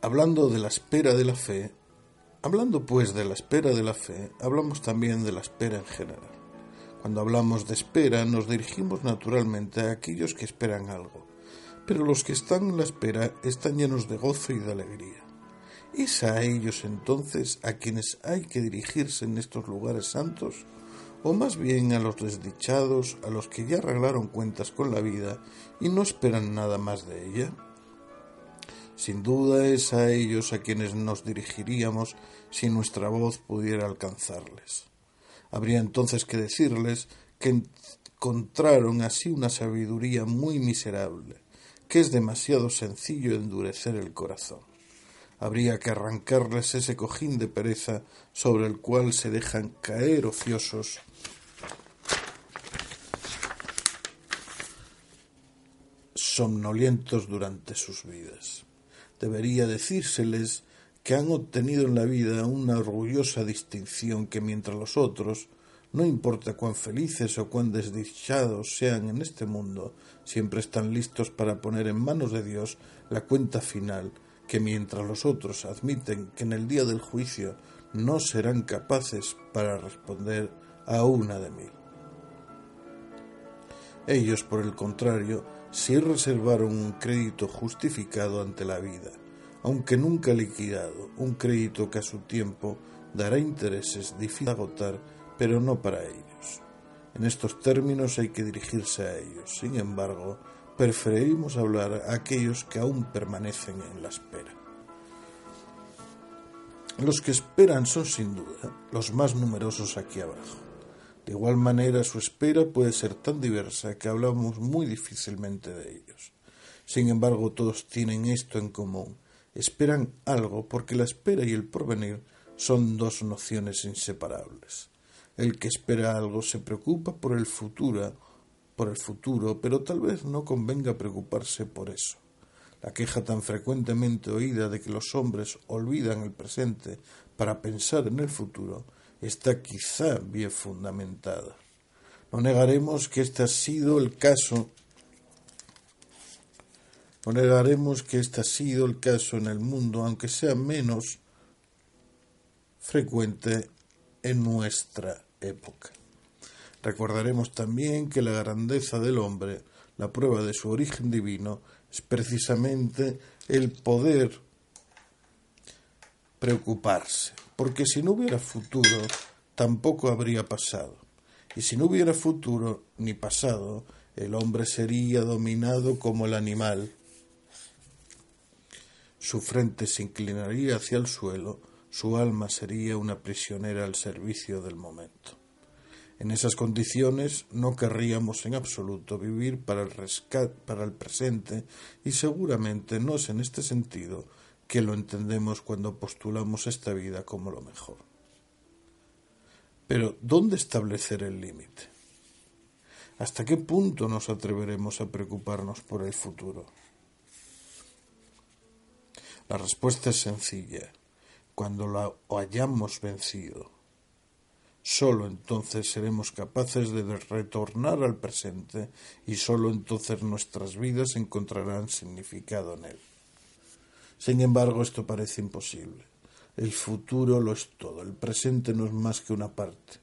Hablando de la espera de la fe, hablando pues de la espera de la fe, hablamos también de la espera en general. Cuando hablamos de espera nos dirigimos naturalmente a aquellos que esperan algo, pero los que están en la espera están llenos de gozo y de alegría. ¿Es a ellos entonces a quienes hay que dirigirse en estos lugares santos? ¿O más bien a los desdichados, a los que ya arreglaron cuentas con la vida y no esperan nada más de ella? Sin duda es a ellos a quienes nos dirigiríamos si nuestra voz pudiera alcanzarles. Habría entonces que decirles que encontraron así una sabiduría muy miserable, que es demasiado sencillo endurecer el corazón habría que arrancarles ese cojín de pereza sobre el cual se dejan caer ociosos somnolientos durante sus vidas. Debería decírseles que han obtenido en la vida una orgullosa distinción que mientras los otros, no importa cuán felices o cuán desdichados sean en este mundo, siempre están listos para poner en manos de Dios la cuenta final que mientras los otros admiten que en el día del juicio no serán capaces para responder a una de mil. Ellos, por el contrario, sí reservaron un crédito justificado ante la vida, aunque nunca liquidado, un crédito que a su tiempo dará intereses difíciles de agotar, pero no para ellos. En estos términos hay que dirigirse a ellos. Sin embargo, preferimos hablar a aquellos que aún permanecen en la espera. Los que esperan son sin duda los más numerosos aquí abajo. De igual manera, su espera puede ser tan diversa que hablamos muy difícilmente de ellos. Sin embargo, todos tienen esto en común. Esperan algo porque la espera y el porvenir son dos nociones inseparables. El que espera algo se preocupa por el futuro, por el futuro, pero tal vez no convenga preocuparse por eso. La queja tan frecuentemente oída de que los hombres olvidan el presente para pensar en el futuro está quizá bien fundamentada. No negaremos que este ha sido el caso no negaremos que este ha sido el caso en el mundo, aunque sea menos frecuente en nuestra época. Recordaremos también que la grandeza del hombre, la prueba de su origen divino, es precisamente el poder preocuparse, porque si no hubiera futuro, tampoco habría pasado. Y si no hubiera futuro ni pasado, el hombre sería dominado como el animal. Su frente se inclinaría hacia el suelo, su alma sería una prisionera al servicio del momento. En esas condiciones no querríamos en absoluto vivir para el, rescate, para el presente y seguramente no es en este sentido que lo entendemos cuando postulamos esta vida como lo mejor. Pero, ¿dónde establecer el límite? ¿Hasta qué punto nos atreveremos a preocuparnos por el futuro? La respuesta es sencilla. Cuando lo hayamos vencido, Solo entonces seremos capaces de retornar al presente y solo entonces nuestras vidas encontrarán significado en él. Sin embargo, esto parece imposible. El futuro lo es todo, el presente no es más que una parte.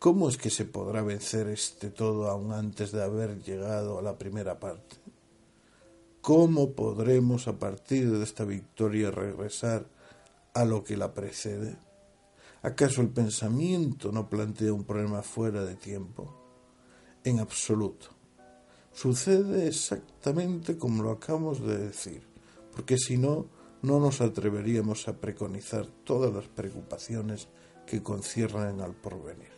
¿Cómo es que se podrá vencer este todo aún antes de haber llegado a la primera parte? ¿Cómo podremos a partir de esta victoria regresar a lo que la precede? ¿Acaso el pensamiento no plantea un problema fuera de tiempo? En absoluto. Sucede exactamente como lo acabamos de decir, porque si no, no nos atreveríamos a preconizar todas las preocupaciones que conciernen al porvenir.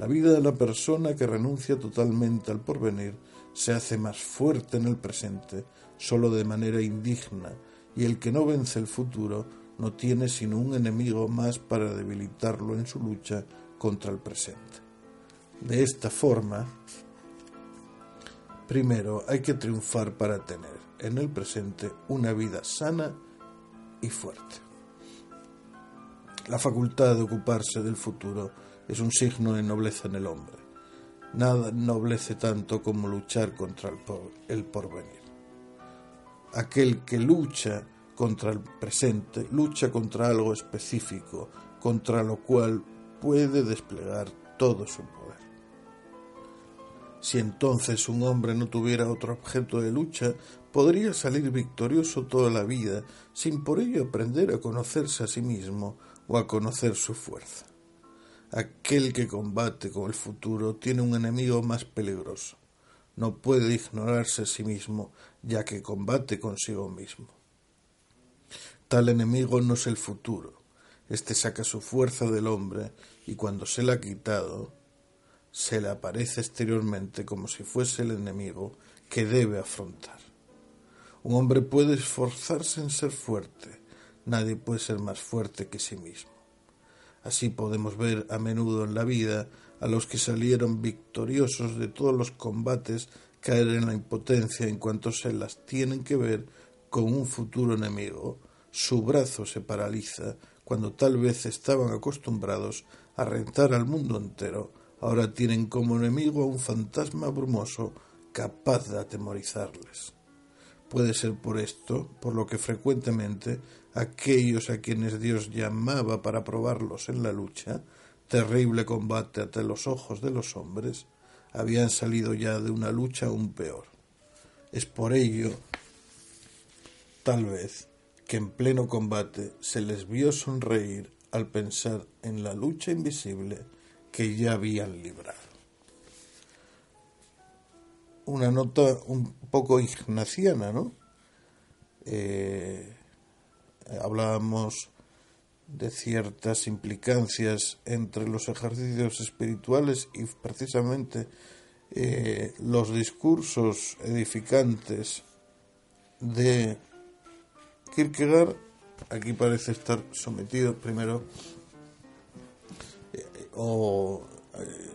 La vida de la persona que renuncia totalmente al porvenir se hace más fuerte en el presente solo de manera indigna, y el que no vence el futuro no tiene sino un enemigo más para debilitarlo en su lucha contra el presente. De esta forma, primero hay que triunfar para tener en el presente una vida sana y fuerte. La facultad de ocuparse del futuro es un signo de nobleza en el hombre. Nada noblece tanto como luchar contra el porvenir. Aquel que lucha contra el presente, lucha contra algo específico, contra lo cual puede desplegar todo su poder. Si entonces un hombre no tuviera otro objeto de lucha, podría salir victorioso toda la vida, sin por ello aprender a conocerse a sí mismo o a conocer su fuerza. Aquel que combate con el futuro tiene un enemigo más peligroso. No puede ignorarse a sí mismo, ya que combate consigo mismo. Tal enemigo no es el futuro. Este saca su fuerza del hombre y cuando se la ha quitado, se le aparece exteriormente como si fuese el enemigo que debe afrontar. Un hombre puede esforzarse en ser fuerte, nadie puede ser más fuerte que sí mismo. Así podemos ver a menudo en la vida a los que salieron victoriosos de todos los combates caer en la impotencia en cuanto se las tienen que ver con un futuro enemigo su brazo se paraliza cuando tal vez estaban acostumbrados a rentar al mundo entero, ahora tienen como enemigo a un fantasma brumoso capaz de atemorizarles. Puede ser por esto, por lo que frecuentemente aquellos a quienes Dios llamaba para probarlos en la lucha, terrible combate ante los ojos de los hombres, habían salido ya de una lucha aún peor. Es por ello, tal vez, que en pleno combate se les vio sonreír al pensar en la lucha invisible que ya habían librado. Una nota un poco ignaciana, ¿no? Eh, hablábamos de ciertas implicancias entre los ejercicios espirituales y precisamente eh, los discursos edificantes de Kierkegaard aquí parece estar sometido primero eh, o eh,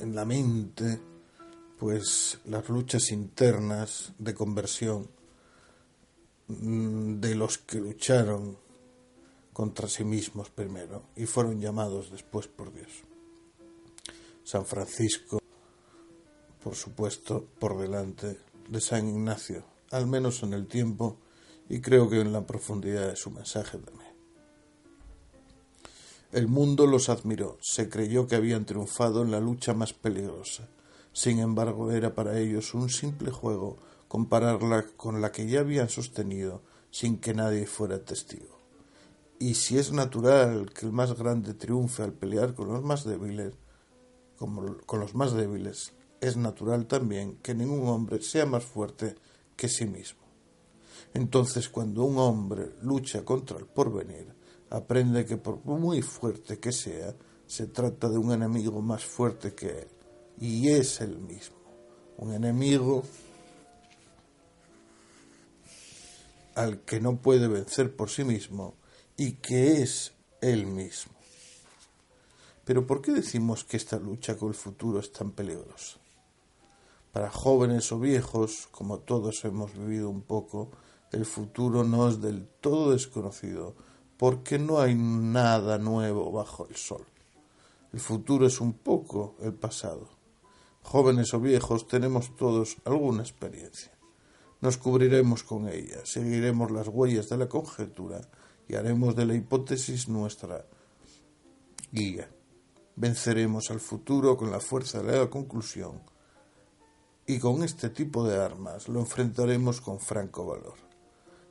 en la mente pues las luchas internas de conversión mm, de los que lucharon contra sí mismos primero y fueron llamados después por Dios. San Francisco, por supuesto, por delante de San Ignacio, al menos en el tiempo y creo que en la profundidad de su mensaje también. El mundo los admiró, se creyó que habían triunfado en la lucha más peligrosa. Sin embargo, era para ellos un simple juego compararla con la que ya habían sostenido sin que nadie fuera testigo. Y si es natural que el más grande triunfe al pelear con los más débiles, como con los más débiles, es natural también que ningún hombre sea más fuerte que sí mismo. Entonces, cuando un hombre lucha contra el porvenir, aprende que por muy fuerte que sea, se trata de un enemigo más fuerte que él, y es el mismo, un enemigo al que no puede vencer por sí mismo y que es él mismo. Pero ¿por qué decimos que esta lucha con el futuro es tan peligrosa? Para jóvenes o viejos, como todos hemos vivido un poco, el futuro no es del todo desconocido, porque no hay nada nuevo bajo el sol. El futuro es un poco el pasado. Jóvenes o viejos tenemos todos alguna experiencia. Nos cubriremos con ella, seguiremos las huellas de la conjetura y haremos de la hipótesis nuestra guía. Venceremos al futuro con la fuerza de la conclusión y con este tipo de armas lo enfrentaremos con franco valor.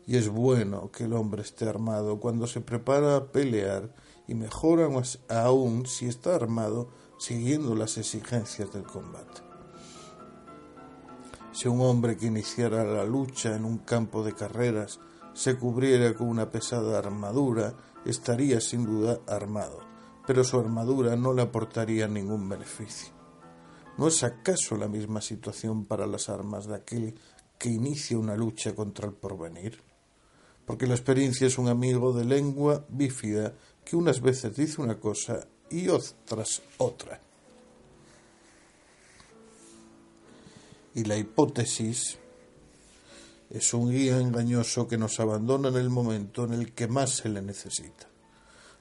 Y es bueno que el hombre esté armado cuando se prepara a pelear y mejor aún si está armado siguiendo las exigencias del combate. Si un hombre que iniciara la lucha en un campo de carreras se cubriera con una pesada armadura, estaría sin duda armado, pero su armadura no le aportaría ningún beneficio. ¿No es acaso la misma situación para las armas de aquel que inicia una lucha contra el porvenir? Porque la experiencia es un amigo de lengua bífida que unas veces dice una cosa y otras otra. Y la hipótesis es un guía engañoso que nos abandona en el momento en el que más se le necesita.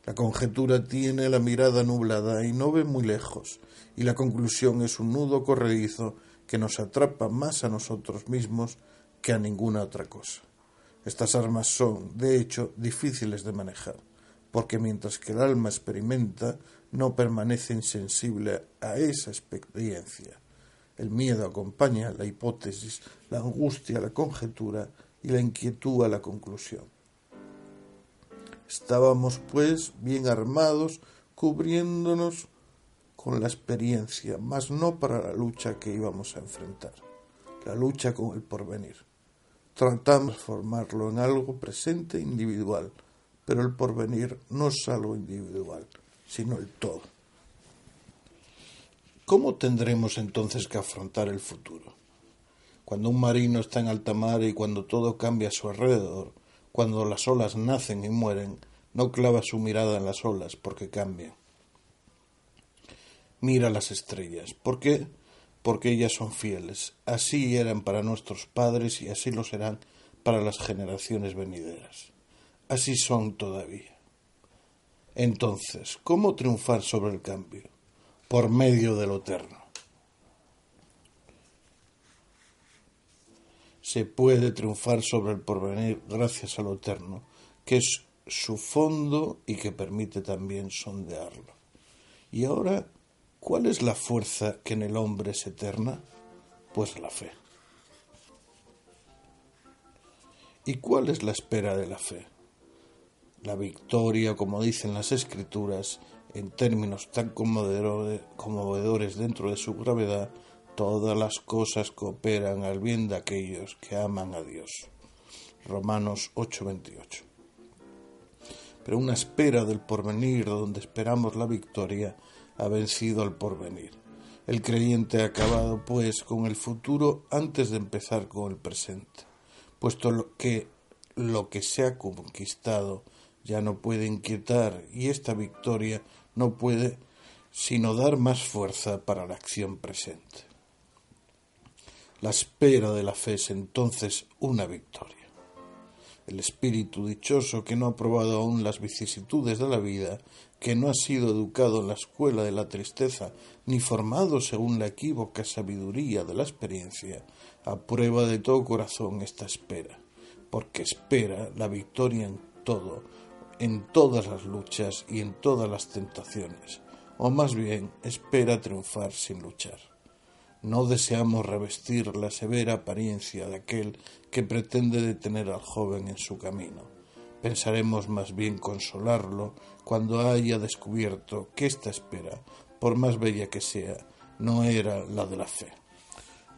La conjetura tiene la mirada nublada y no ve muy lejos, y la conclusión es un nudo corredizo que nos atrapa más a nosotros mismos que a ninguna otra cosa. Estas armas son, de hecho, difíciles de manejar, porque mientras que el alma experimenta, no permanece insensible a esa experiencia. El miedo acompaña la hipótesis, la angustia la conjetura y la inquietud a la conclusión. Estábamos, pues, bien armados, cubriéndonos con la experiencia, mas no para la lucha que íbamos a enfrentar, la lucha con el porvenir. Tratamos de formarlo en algo presente individual, pero el porvenir no es algo individual, sino el todo. ¿Cómo tendremos entonces que afrontar el futuro? Cuando un marino está en alta mar y cuando todo cambia a su alrededor, cuando las olas nacen y mueren, no clava su mirada en las olas porque cambian. Mira las estrellas. ¿Por qué? Porque ellas son fieles. Así eran para nuestros padres y así lo serán para las generaciones venideras. Así son todavía. Entonces, ¿cómo triunfar sobre el cambio? por medio de lo eterno. Se puede triunfar sobre el porvenir gracias a lo eterno, que es su fondo y que permite también sondearlo. Y ahora, ¿cuál es la fuerza que en el hombre es eterna? Pues la fe. ¿Y cuál es la espera de la fe? La victoria, como dicen las escrituras, en términos tan conmovedores dentro de su gravedad, todas las cosas cooperan al bien de aquellos que aman a Dios. Romanos 8:28. Pero una espera del porvenir donde esperamos la victoria ha vencido al porvenir. El creyente ha acabado, pues, con el futuro antes de empezar con el presente, puesto que lo que se ha conquistado ya no puede inquietar y esta victoria no puede sino dar más fuerza para la acción presente. La espera de la fe es entonces una victoria. El espíritu dichoso que no ha probado aún las vicisitudes de la vida, que no ha sido educado en la escuela de la tristeza, ni formado según la equívoca sabiduría de la experiencia, aprueba de todo corazón esta espera, porque espera la victoria en todo, en todas las luchas y en todas las tentaciones, o más bien espera triunfar sin luchar. No deseamos revestir la severa apariencia de aquel que pretende detener al joven en su camino. Pensaremos más bien consolarlo cuando haya descubierto que esta espera, por más bella que sea, no era la de la fe.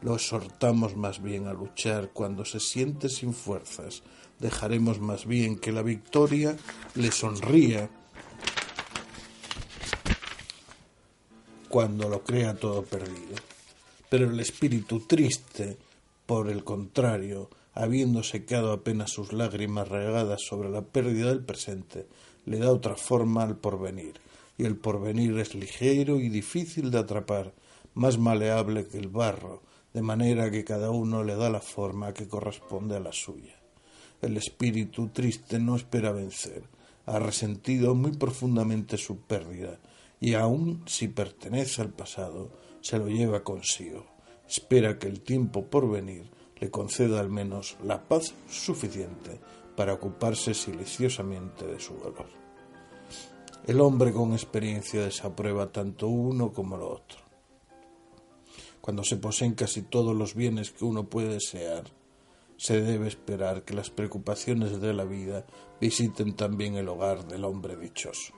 Lo exhortamos más bien a luchar cuando se siente sin fuerzas, dejaremos más bien que la victoria le sonría cuando lo crea todo perdido. Pero el espíritu triste, por el contrario, habiendo secado apenas sus lágrimas regadas sobre la pérdida del presente, le da otra forma al porvenir, y el porvenir es ligero y difícil de atrapar, más maleable que el barro, de manera que cada uno le da la forma que corresponde a la suya. El espíritu triste no espera vencer, ha resentido muy profundamente su pérdida, y aun si pertenece al pasado, se lo lleva consigo. Espera que el tiempo por venir le conceda al menos la paz suficiente para ocuparse silenciosamente de su dolor. El hombre con experiencia desaprueba tanto uno como lo otro. Cuando se poseen casi todos los bienes que uno puede desear, se debe esperar que las preocupaciones de la vida visiten también el hogar del hombre dichoso.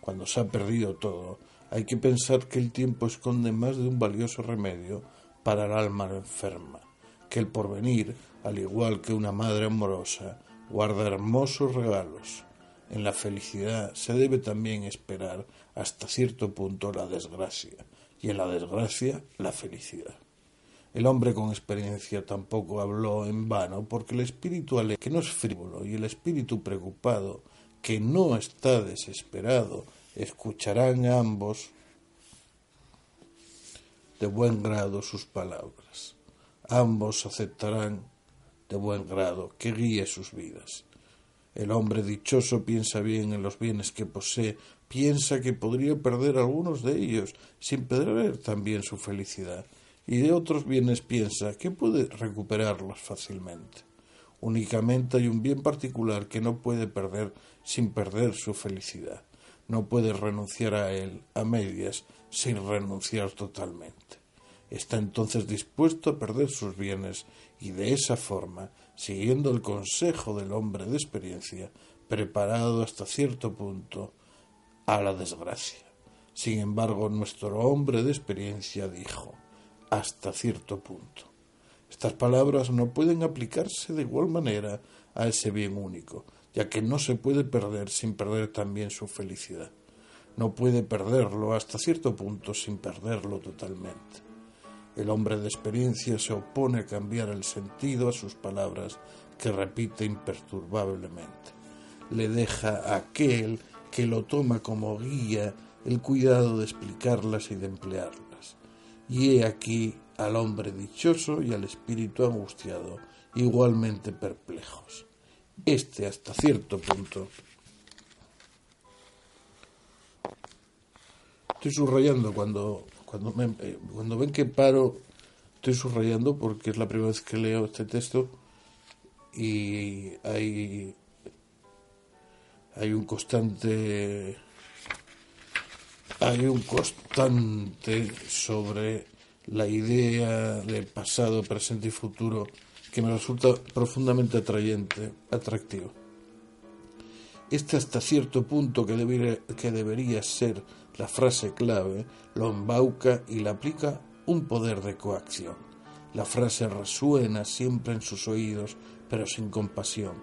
Cuando se ha perdido todo, hay que pensar que el tiempo esconde más de un valioso remedio para el alma enferma, que el porvenir, al igual que una madre amorosa, guarda hermosos regalos. En la felicidad se debe también esperar hasta cierto punto la desgracia, y en la desgracia la felicidad. El hombre con experiencia tampoco habló en vano, porque el espíritu alegre, que no es frívolo, y el espíritu preocupado, que no está desesperado, escucharán ambos de buen grado sus palabras. Ambos aceptarán de buen grado que guíe sus vidas. El hombre dichoso piensa bien en los bienes que posee, piensa que podría perder algunos de ellos sin perder también su felicidad y de otros bienes piensa que puede recuperarlos fácilmente. Únicamente hay un bien particular que no puede perder sin perder su felicidad. No puede renunciar a él a medias sin renunciar totalmente. Está entonces dispuesto a perder sus bienes y de esa forma, siguiendo el consejo del hombre de experiencia, preparado hasta cierto punto a la desgracia. Sin embargo, nuestro hombre de experiencia dijo hasta cierto punto. Estas palabras no pueden aplicarse de igual manera a ese bien único, ya que no se puede perder sin perder también su felicidad. No puede perderlo hasta cierto punto sin perderlo totalmente. El hombre de experiencia se opone a cambiar el sentido a sus palabras que repite imperturbablemente. Le deja a aquel que lo toma como guía el cuidado de explicarlas y de emplearlas y he aquí al hombre dichoso y al espíritu angustiado, igualmente perplejos. Este hasta cierto punto. Estoy subrayando cuando, cuando, eh, cuando ven que paro, estoy subrayando porque es la primera vez que leo este texto y hay, hay un constante hay un constante sobre la idea del pasado, presente y futuro que me resulta profundamente atrayente, atractivo. Este hasta cierto punto que debería, que debería ser la frase clave, lo embauca y le aplica un poder de coacción. La frase resuena siempre en sus oídos, pero sin compasión.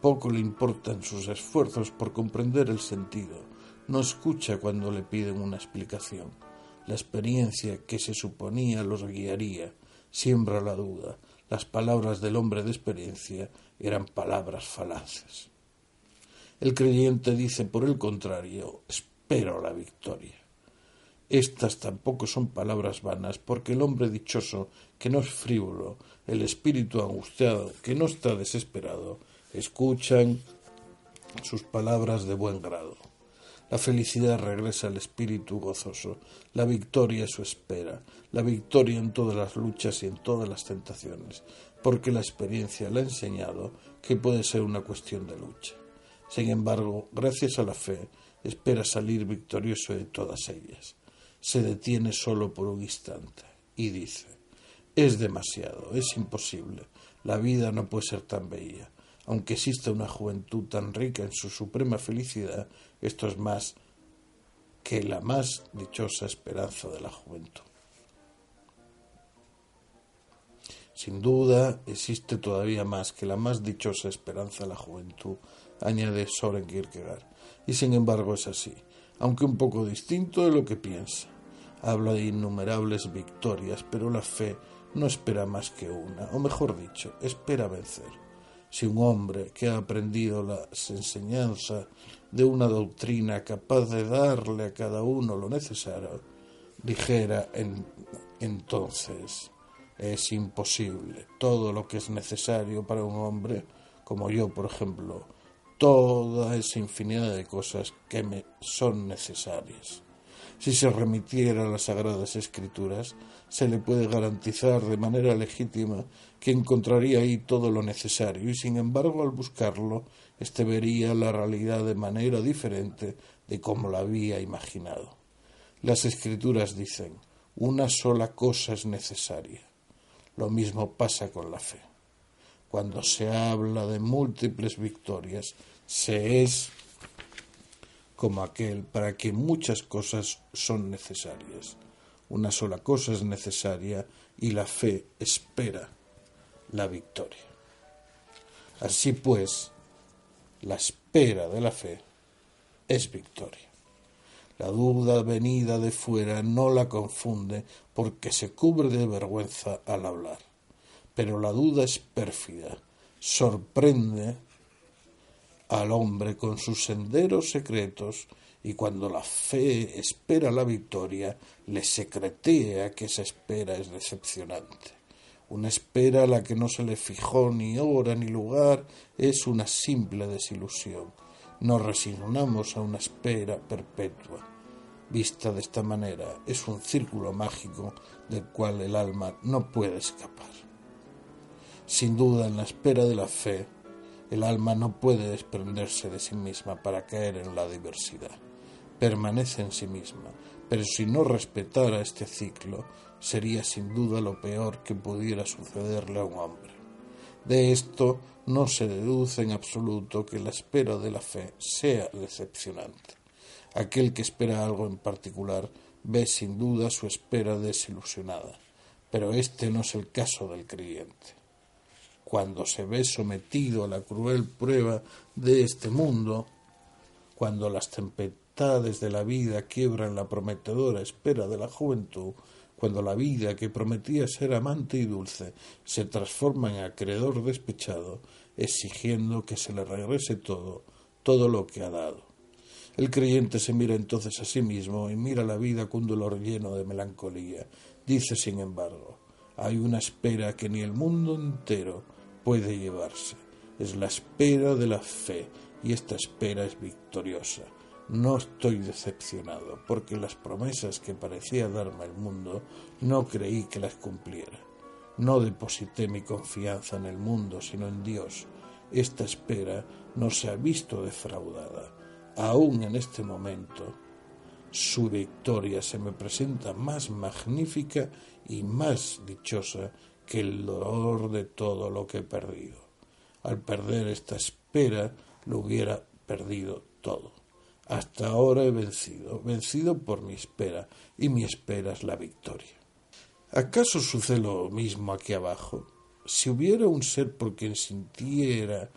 Poco le importan sus esfuerzos por comprender el sentido. No escucha cuando le piden una explicación. La experiencia que se suponía los guiaría siembra la duda. Las palabras del hombre de experiencia eran palabras falaces. El creyente dice, por el contrario, espero la victoria. Estas tampoco son palabras vanas, porque el hombre dichoso, que no es frívolo, el espíritu angustiado, que no está desesperado, escuchan sus palabras de buen grado. La felicidad regresa al espíritu gozoso, la victoria es su espera, la victoria en todas las luchas y en todas las tentaciones, porque la experiencia le ha enseñado que puede ser una cuestión de lucha. Sin embargo, gracias a la fe, espera salir victorioso de todas ellas. Se detiene solo por un instante y dice, es demasiado, es imposible, la vida no puede ser tan bella. Aunque exista una juventud tan rica en su suprema felicidad, esto es más que la más dichosa esperanza de la juventud. Sin duda, existe todavía más que la más dichosa esperanza de la juventud, añade Soren Kierkegaard. Y sin embargo es así, aunque un poco distinto de lo que piensa. Habla de innumerables victorias, pero la fe no espera más que una, o mejor dicho, espera vencer. Si un hombre que ha aprendido las enseñanzas de una doctrina capaz de darle a cada uno lo necesario, dijera entonces es imposible. Todo lo que es necesario para un hombre, como yo, por ejemplo, toda esa infinidad de cosas que me son necesarias. Si se remitiera a las Sagradas Escrituras, se le puede garantizar de manera legítima que encontraría ahí todo lo necesario y sin embargo al buscarlo éste vería la realidad de manera diferente de como la había imaginado. Las escrituras dicen una sola cosa es necesaria. Lo mismo pasa con la fe. Cuando se habla de múltiples victorias, se es como aquel para que muchas cosas son necesarias. Una sola cosa es necesaria y la fe espera la victoria. Así pues, la espera de la fe es victoria. La duda venida de fuera no la confunde porque se cubre de vergüenza al hablar. Pero la duda es pérfida, sorprende al hombre con sus senderos secretos y cuando la fe espera la victoria, le secretea que esa espera es decepcionante. Una espera a la que no se le fijó ni hora ni lugar es una simple desilusión. Nos resignamos a una espera perpetua. Vista de esta manera, es un círculo mágico del cual el alma no puede escapar. Sin duda, en la espera de la fe, el alma no puede desprenderse de sí misma para caer en la diversidad. Permanece en sí misma, pero si no respetara este ciclo, sería sin duda lo peor que pudiera sucederle a un hombre. De esto no se deduce en absoluto que la espera de la fe sea decepcionante. Aquel que espera algo en particular ve sin duda su espera desilusionada, pero este no es el caso del creyente cuando se ve sometido a la cruel prueba de este mundo, cuando las tempestades de la vida quiebran la prometedora espera de la juventud, cuando la vida que prometía ser amante y dulce se transforma en acreedor despechado, exigiendo que se le regrese todo, todo lo que ha dado. El creyente se mira entonces a sí mismo y mira la vida con un dolor lleno de melancolía. Dice, sin embargo, hay una espera que ni el mundo entero puede llevarse. Es la espera de la fe y esta espera es victoriosa. No estoy decepcionado porque las promesas que parecía darme el mundo no creí que las cumpliera. No deposité mi confianza en el mundo sino en Dios. Esta espera no se ha visto defraudada. Aún en este momento, su victoria se me presenta más magnífica y más dichosa que el dolor de todo lo que he perdido. Al perder esta espera lo hubiera perdido todo. Hasta ahora he vencido, vencido por mi espera, y mi espera es la victoria. ¿Acaso sucede lo mismo aquí abajo? Si hubiera un ser por quien sintiera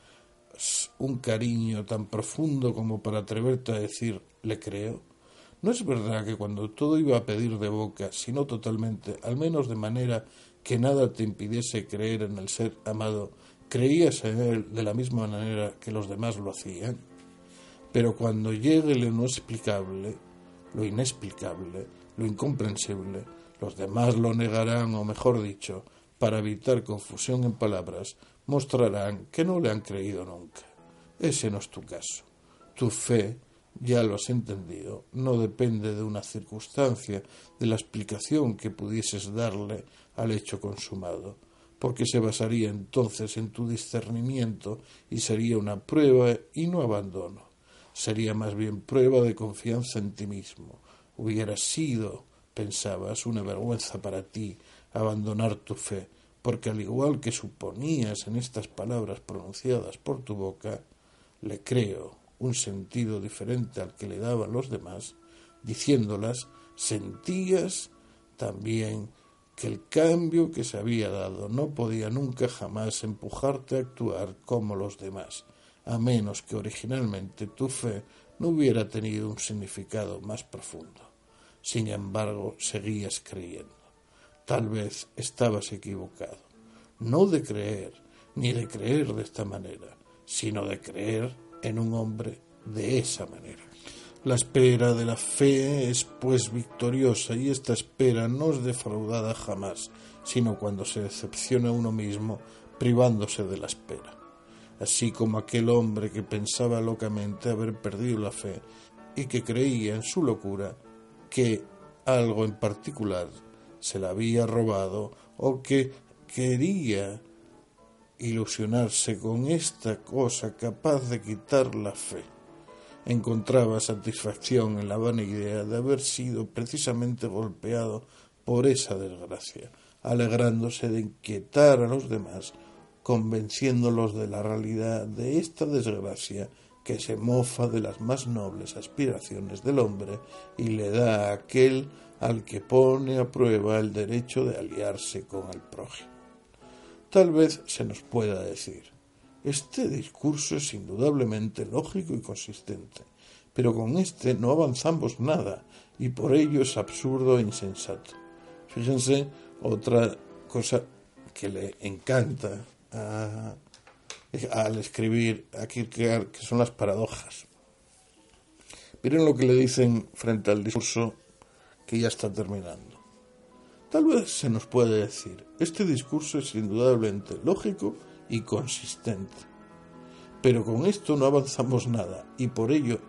un cariño tan profundo como para atreverte a decir le creo, ¿no es verdad que cuando todo iba a pedir de boca, si no totalmente, al menos de manera que nada te impidiese creer en el ser amado, creías en él de la misma manera que los demás lo hacían? Pero cuando llegue lo inexplicable, lo inexplicable, lo incomprensible, los demás lo negarán, o mejor dicho, para evitar confusión en palabras, mostrarán que no le han creído nunca. Ese no es tu caso. Tu fe, ya lo has entendido, no depende de una circunstancia, de la explicación que pudieses darle al hecho consumado, porque se basaría entonces en tu discernimiento y sería una prueba y no abandono. Sería más bien prueba de confianza en ti mismo. Hubiera sido pensabas, una vergüenza para ti abandonar tu fe, porque al igual que suponías en estas palabras pronunciadas por tu boca, le creo un sentido diferente al que le daban los demás, diciéndolas, sentías también que el cambio que se había dado no podía nunca jamás empujarte a actuar como los demás, a menos que originalmente tu fe no hubiera tenido un significado más profundo. Sin embargo, seguías creyendo. Tal vez estabas equivocado. No de creer, ni de creer de esta manera, sino de creer en un hombre de esa manera. La espera de la fe es pues victoriosa y esta espera no es defraudada jamás, sino cuando se decepciona uno mismo privándose de la espera. Así como aquel hombre que pensaba locamente haber perdido la fe y que creía en su locura que algo en particular se la había robado o que quería ilusionarse con esta cosa capaz de quitar la fe. Encontraba satisfacción en la vana idea de haber sido precisamente golpeado por esa desgracia, alegrándose de inquietar a los demás, convenciéndolos de la realidad de esta desgracia que se mofa de las más nobles aspiraciones del hombre y le da a aquel al que pone a prueba el derecho de aliarse con el prójimo. Tal vez se nos pueda decir, este discurso es indudablemente lógico y consistente, pero con este no avanzamos nada y por ello es absurdo e insensato. Fíjense otra cosa que le encanta al escribir a Kierkegaard, que son las paradojas. Miren lo que le dicen frente al discurso que ya está terminando. Tal vez se nos puede decir, este discurso es indudablemente lógico y consistente, pero con esto no avanzamos nada y por ello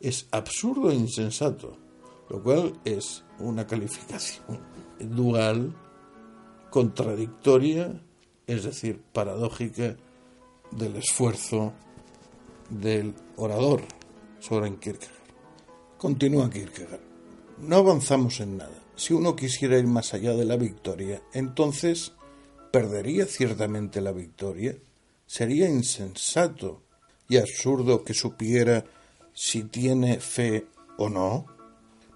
es absurdo e insensato, lo cual es una calificación dual, contradictoria, es decir, paradójica del esfuerzo del orador sobre Kierkegaard. Continúa Kierkegaard. No avanzamos en nada. Si uno quisiera ir más allá de la victoria, entonces perdería ciertamente la victoria. Sería insensato y absurdo que supiera si tiene fe o no.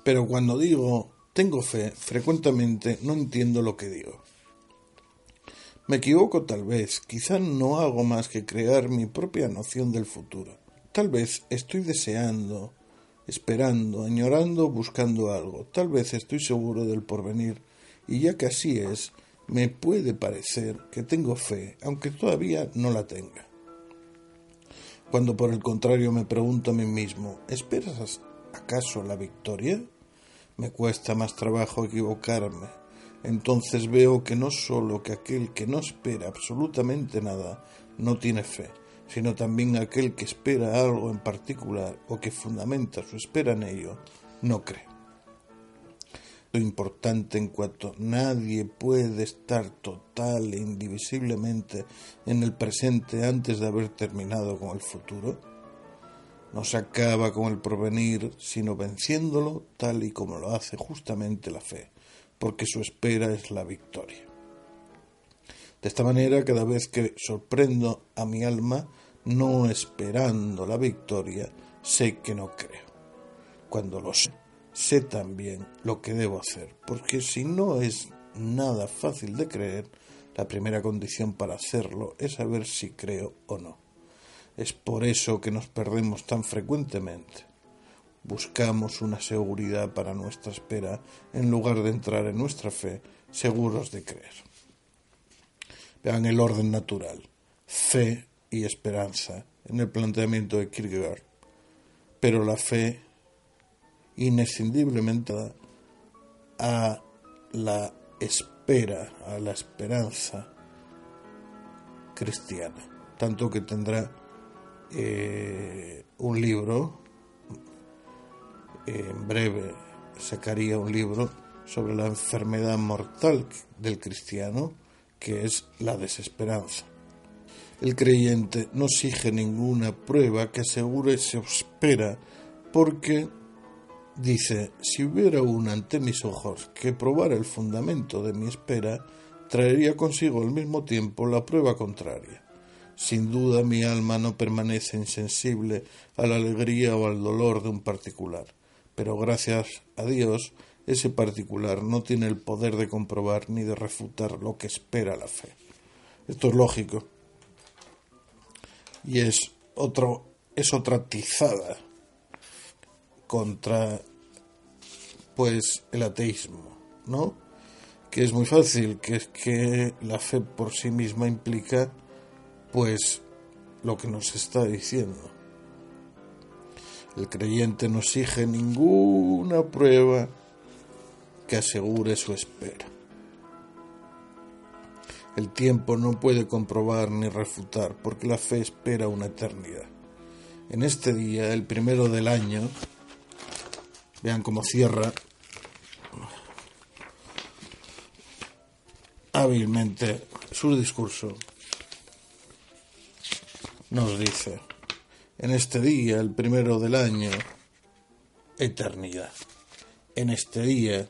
Pero cuando digo tengo fe, frecuentemente no entiendo lo que digo. Me equivoco tal vez, quizá no hago más que crear mi propia noción del futuro. Tal vez estoy deseando, esperando, añorando, buscando algo. Tal vez estoy seguro del porvenir, y ya que así es, me puede parecer que tengo fe, aunque todavía no la tenga. Cuando por el contrario me pregunto a mí mismo, ¿esperas acaso la victoria? Me cuesta más trabajo equivocarme entonces veo que no sólo que aquel que no espera absolutamente nada no tiene fe, sino también aquel que espera algo en particular o que fundamenta su espera en ello, no cree. Importante en cuanto nadie puede estar total e indivisiblemente en el presente antes de haber terminado con el futuro, no se acaba con el porvenir, sino venciéndolo tal y como lo hace justamente la fe porque su espera es la victoria. De esta manera, cada vez que sorprendo a mi alma, no esperando la victoria, sé que no creo. Cuando lo sé, sé también lo que debo hacer, porque si no es nada fácil de creer, la primera condición para hacerlo es saber si creo o no. Es por eso que nos perdemos tan frecuentemente. Buscamos una seguridad para nuestra espera en lugar de entrar en nuestra fe seguros de creer. Vean el orden natural, fe y esperanza en el planteamiento de Kierkegaard. Pero la fe inescindiblemente a la espera, a la esperanza cristiana, tanto que tendrá eh, un libro, en breve sacaría un libro sobre la enfermedad mortal del cristiano, que es la desesperanza. El creyente no exige ninguna prueba que asegure se espera, porque dice, si hubiera una ante mis ojos que probara el fundamento de mi espera, traería consigo al mismo tiempo la prueba contraria. Sin duda mi alma no permanece insensible a la alegría o al dolor de un particular, pero gracias a Dios ese particular no tiene el poder de comprobar ni de refutar lo que espera la fe. Esto es lógico. Y es otro es otra tizada contra pues el ateísmo, ¿no? Que es muy fácil, que es que la fe por sí misma implica pues lo que nos está diciendo. El creyente no exige ninguna prueba que asegure su espera. El tiempo no puede comprobar ni refutar, porque la fe espera una eternidad. En este día, el primero del año, vean cómo cierra hábilmente su discurso, nos dice, en este día, el primero del año, eternidad. En este día,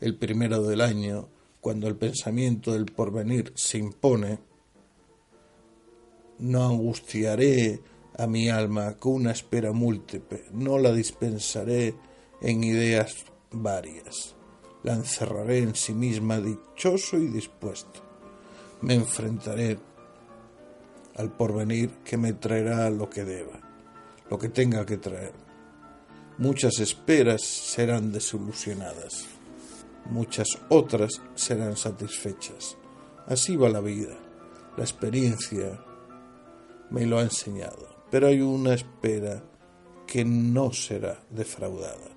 el primero del año, cuando el pensamiento del porvenir se impone, no angustiaré a mi alma con una espera múltiple, no la dispensaré en ideas varias, la encerraré en sí misma dichoso y dispuesto. Me enfrentaré al porvenir que me traerá lo que deba, lo que tenga que traer. Muchas esperas serán desilusionadas muchas otras serán satisfechas. Así va la vida. La experiencia me lo ha enseñado. Pero hay una espera que no será defraudada.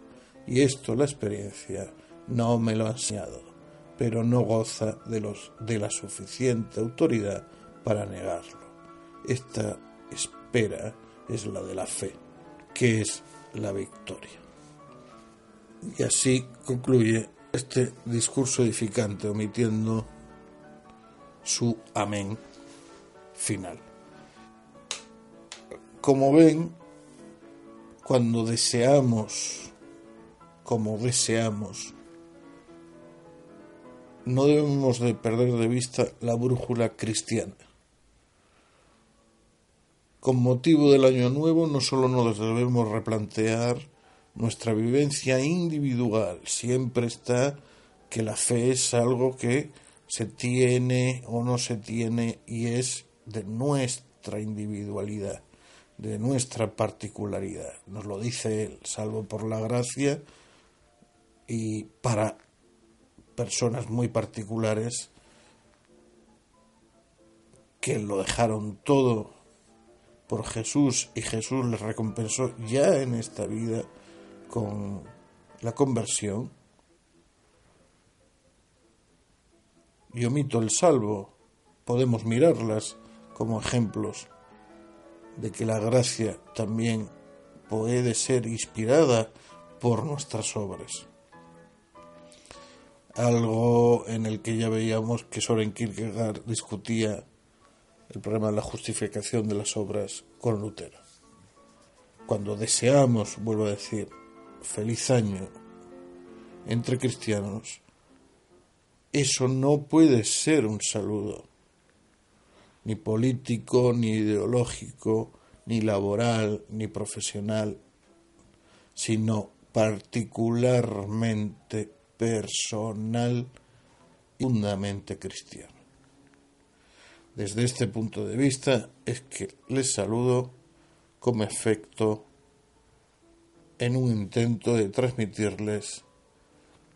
Y esto la experiencia no me lo ha enseñado, pero no goza de, la suficiente autoridad para negarlo. Esta espera es la de la fe, que es la victoria. Y así concluye este discurso edificante omitiendo su amén final. Como ven, cuando deseamos, como deseamos, no debemos de perder de vista la brújula cristiana. Con motivo del Año Nuevo no solo nos debemos replantear nuestra vivencia individual siempre está que la fe es algo que se tiene o no se tiene y es de nuestra individualidad, de nuestra particularidad. Nos lo dice él, salvo por la gracia y para personas muy particulares que lo dejaron todo por Jesús y Jesús les recompensó ya en esta vida con la conversión y omito el salvo, podemos mirarlas como ejemplos de que la gracia también puede ser inspirada por nuestras obras. Algo en el que ya veíamos que Soren Kierkegaard discutía el problema de la justificación de las obras con Lutero. Cuando deseamos, vuelvo a decir, feliz año entre cristianos, eso no puede ser un saludo. ni político, ni ideológico, ni laboral, ni profesional, sino particularmente personal y fundamentalmente cristiano. Desde este punto de vista es que les saludo como efecto en un intento de transmitirles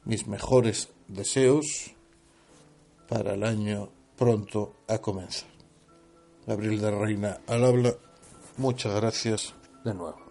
mis mejores deseos para el año pronto a comenzar. Gabriel de Reina al habla. Muchas gracias de nuevo.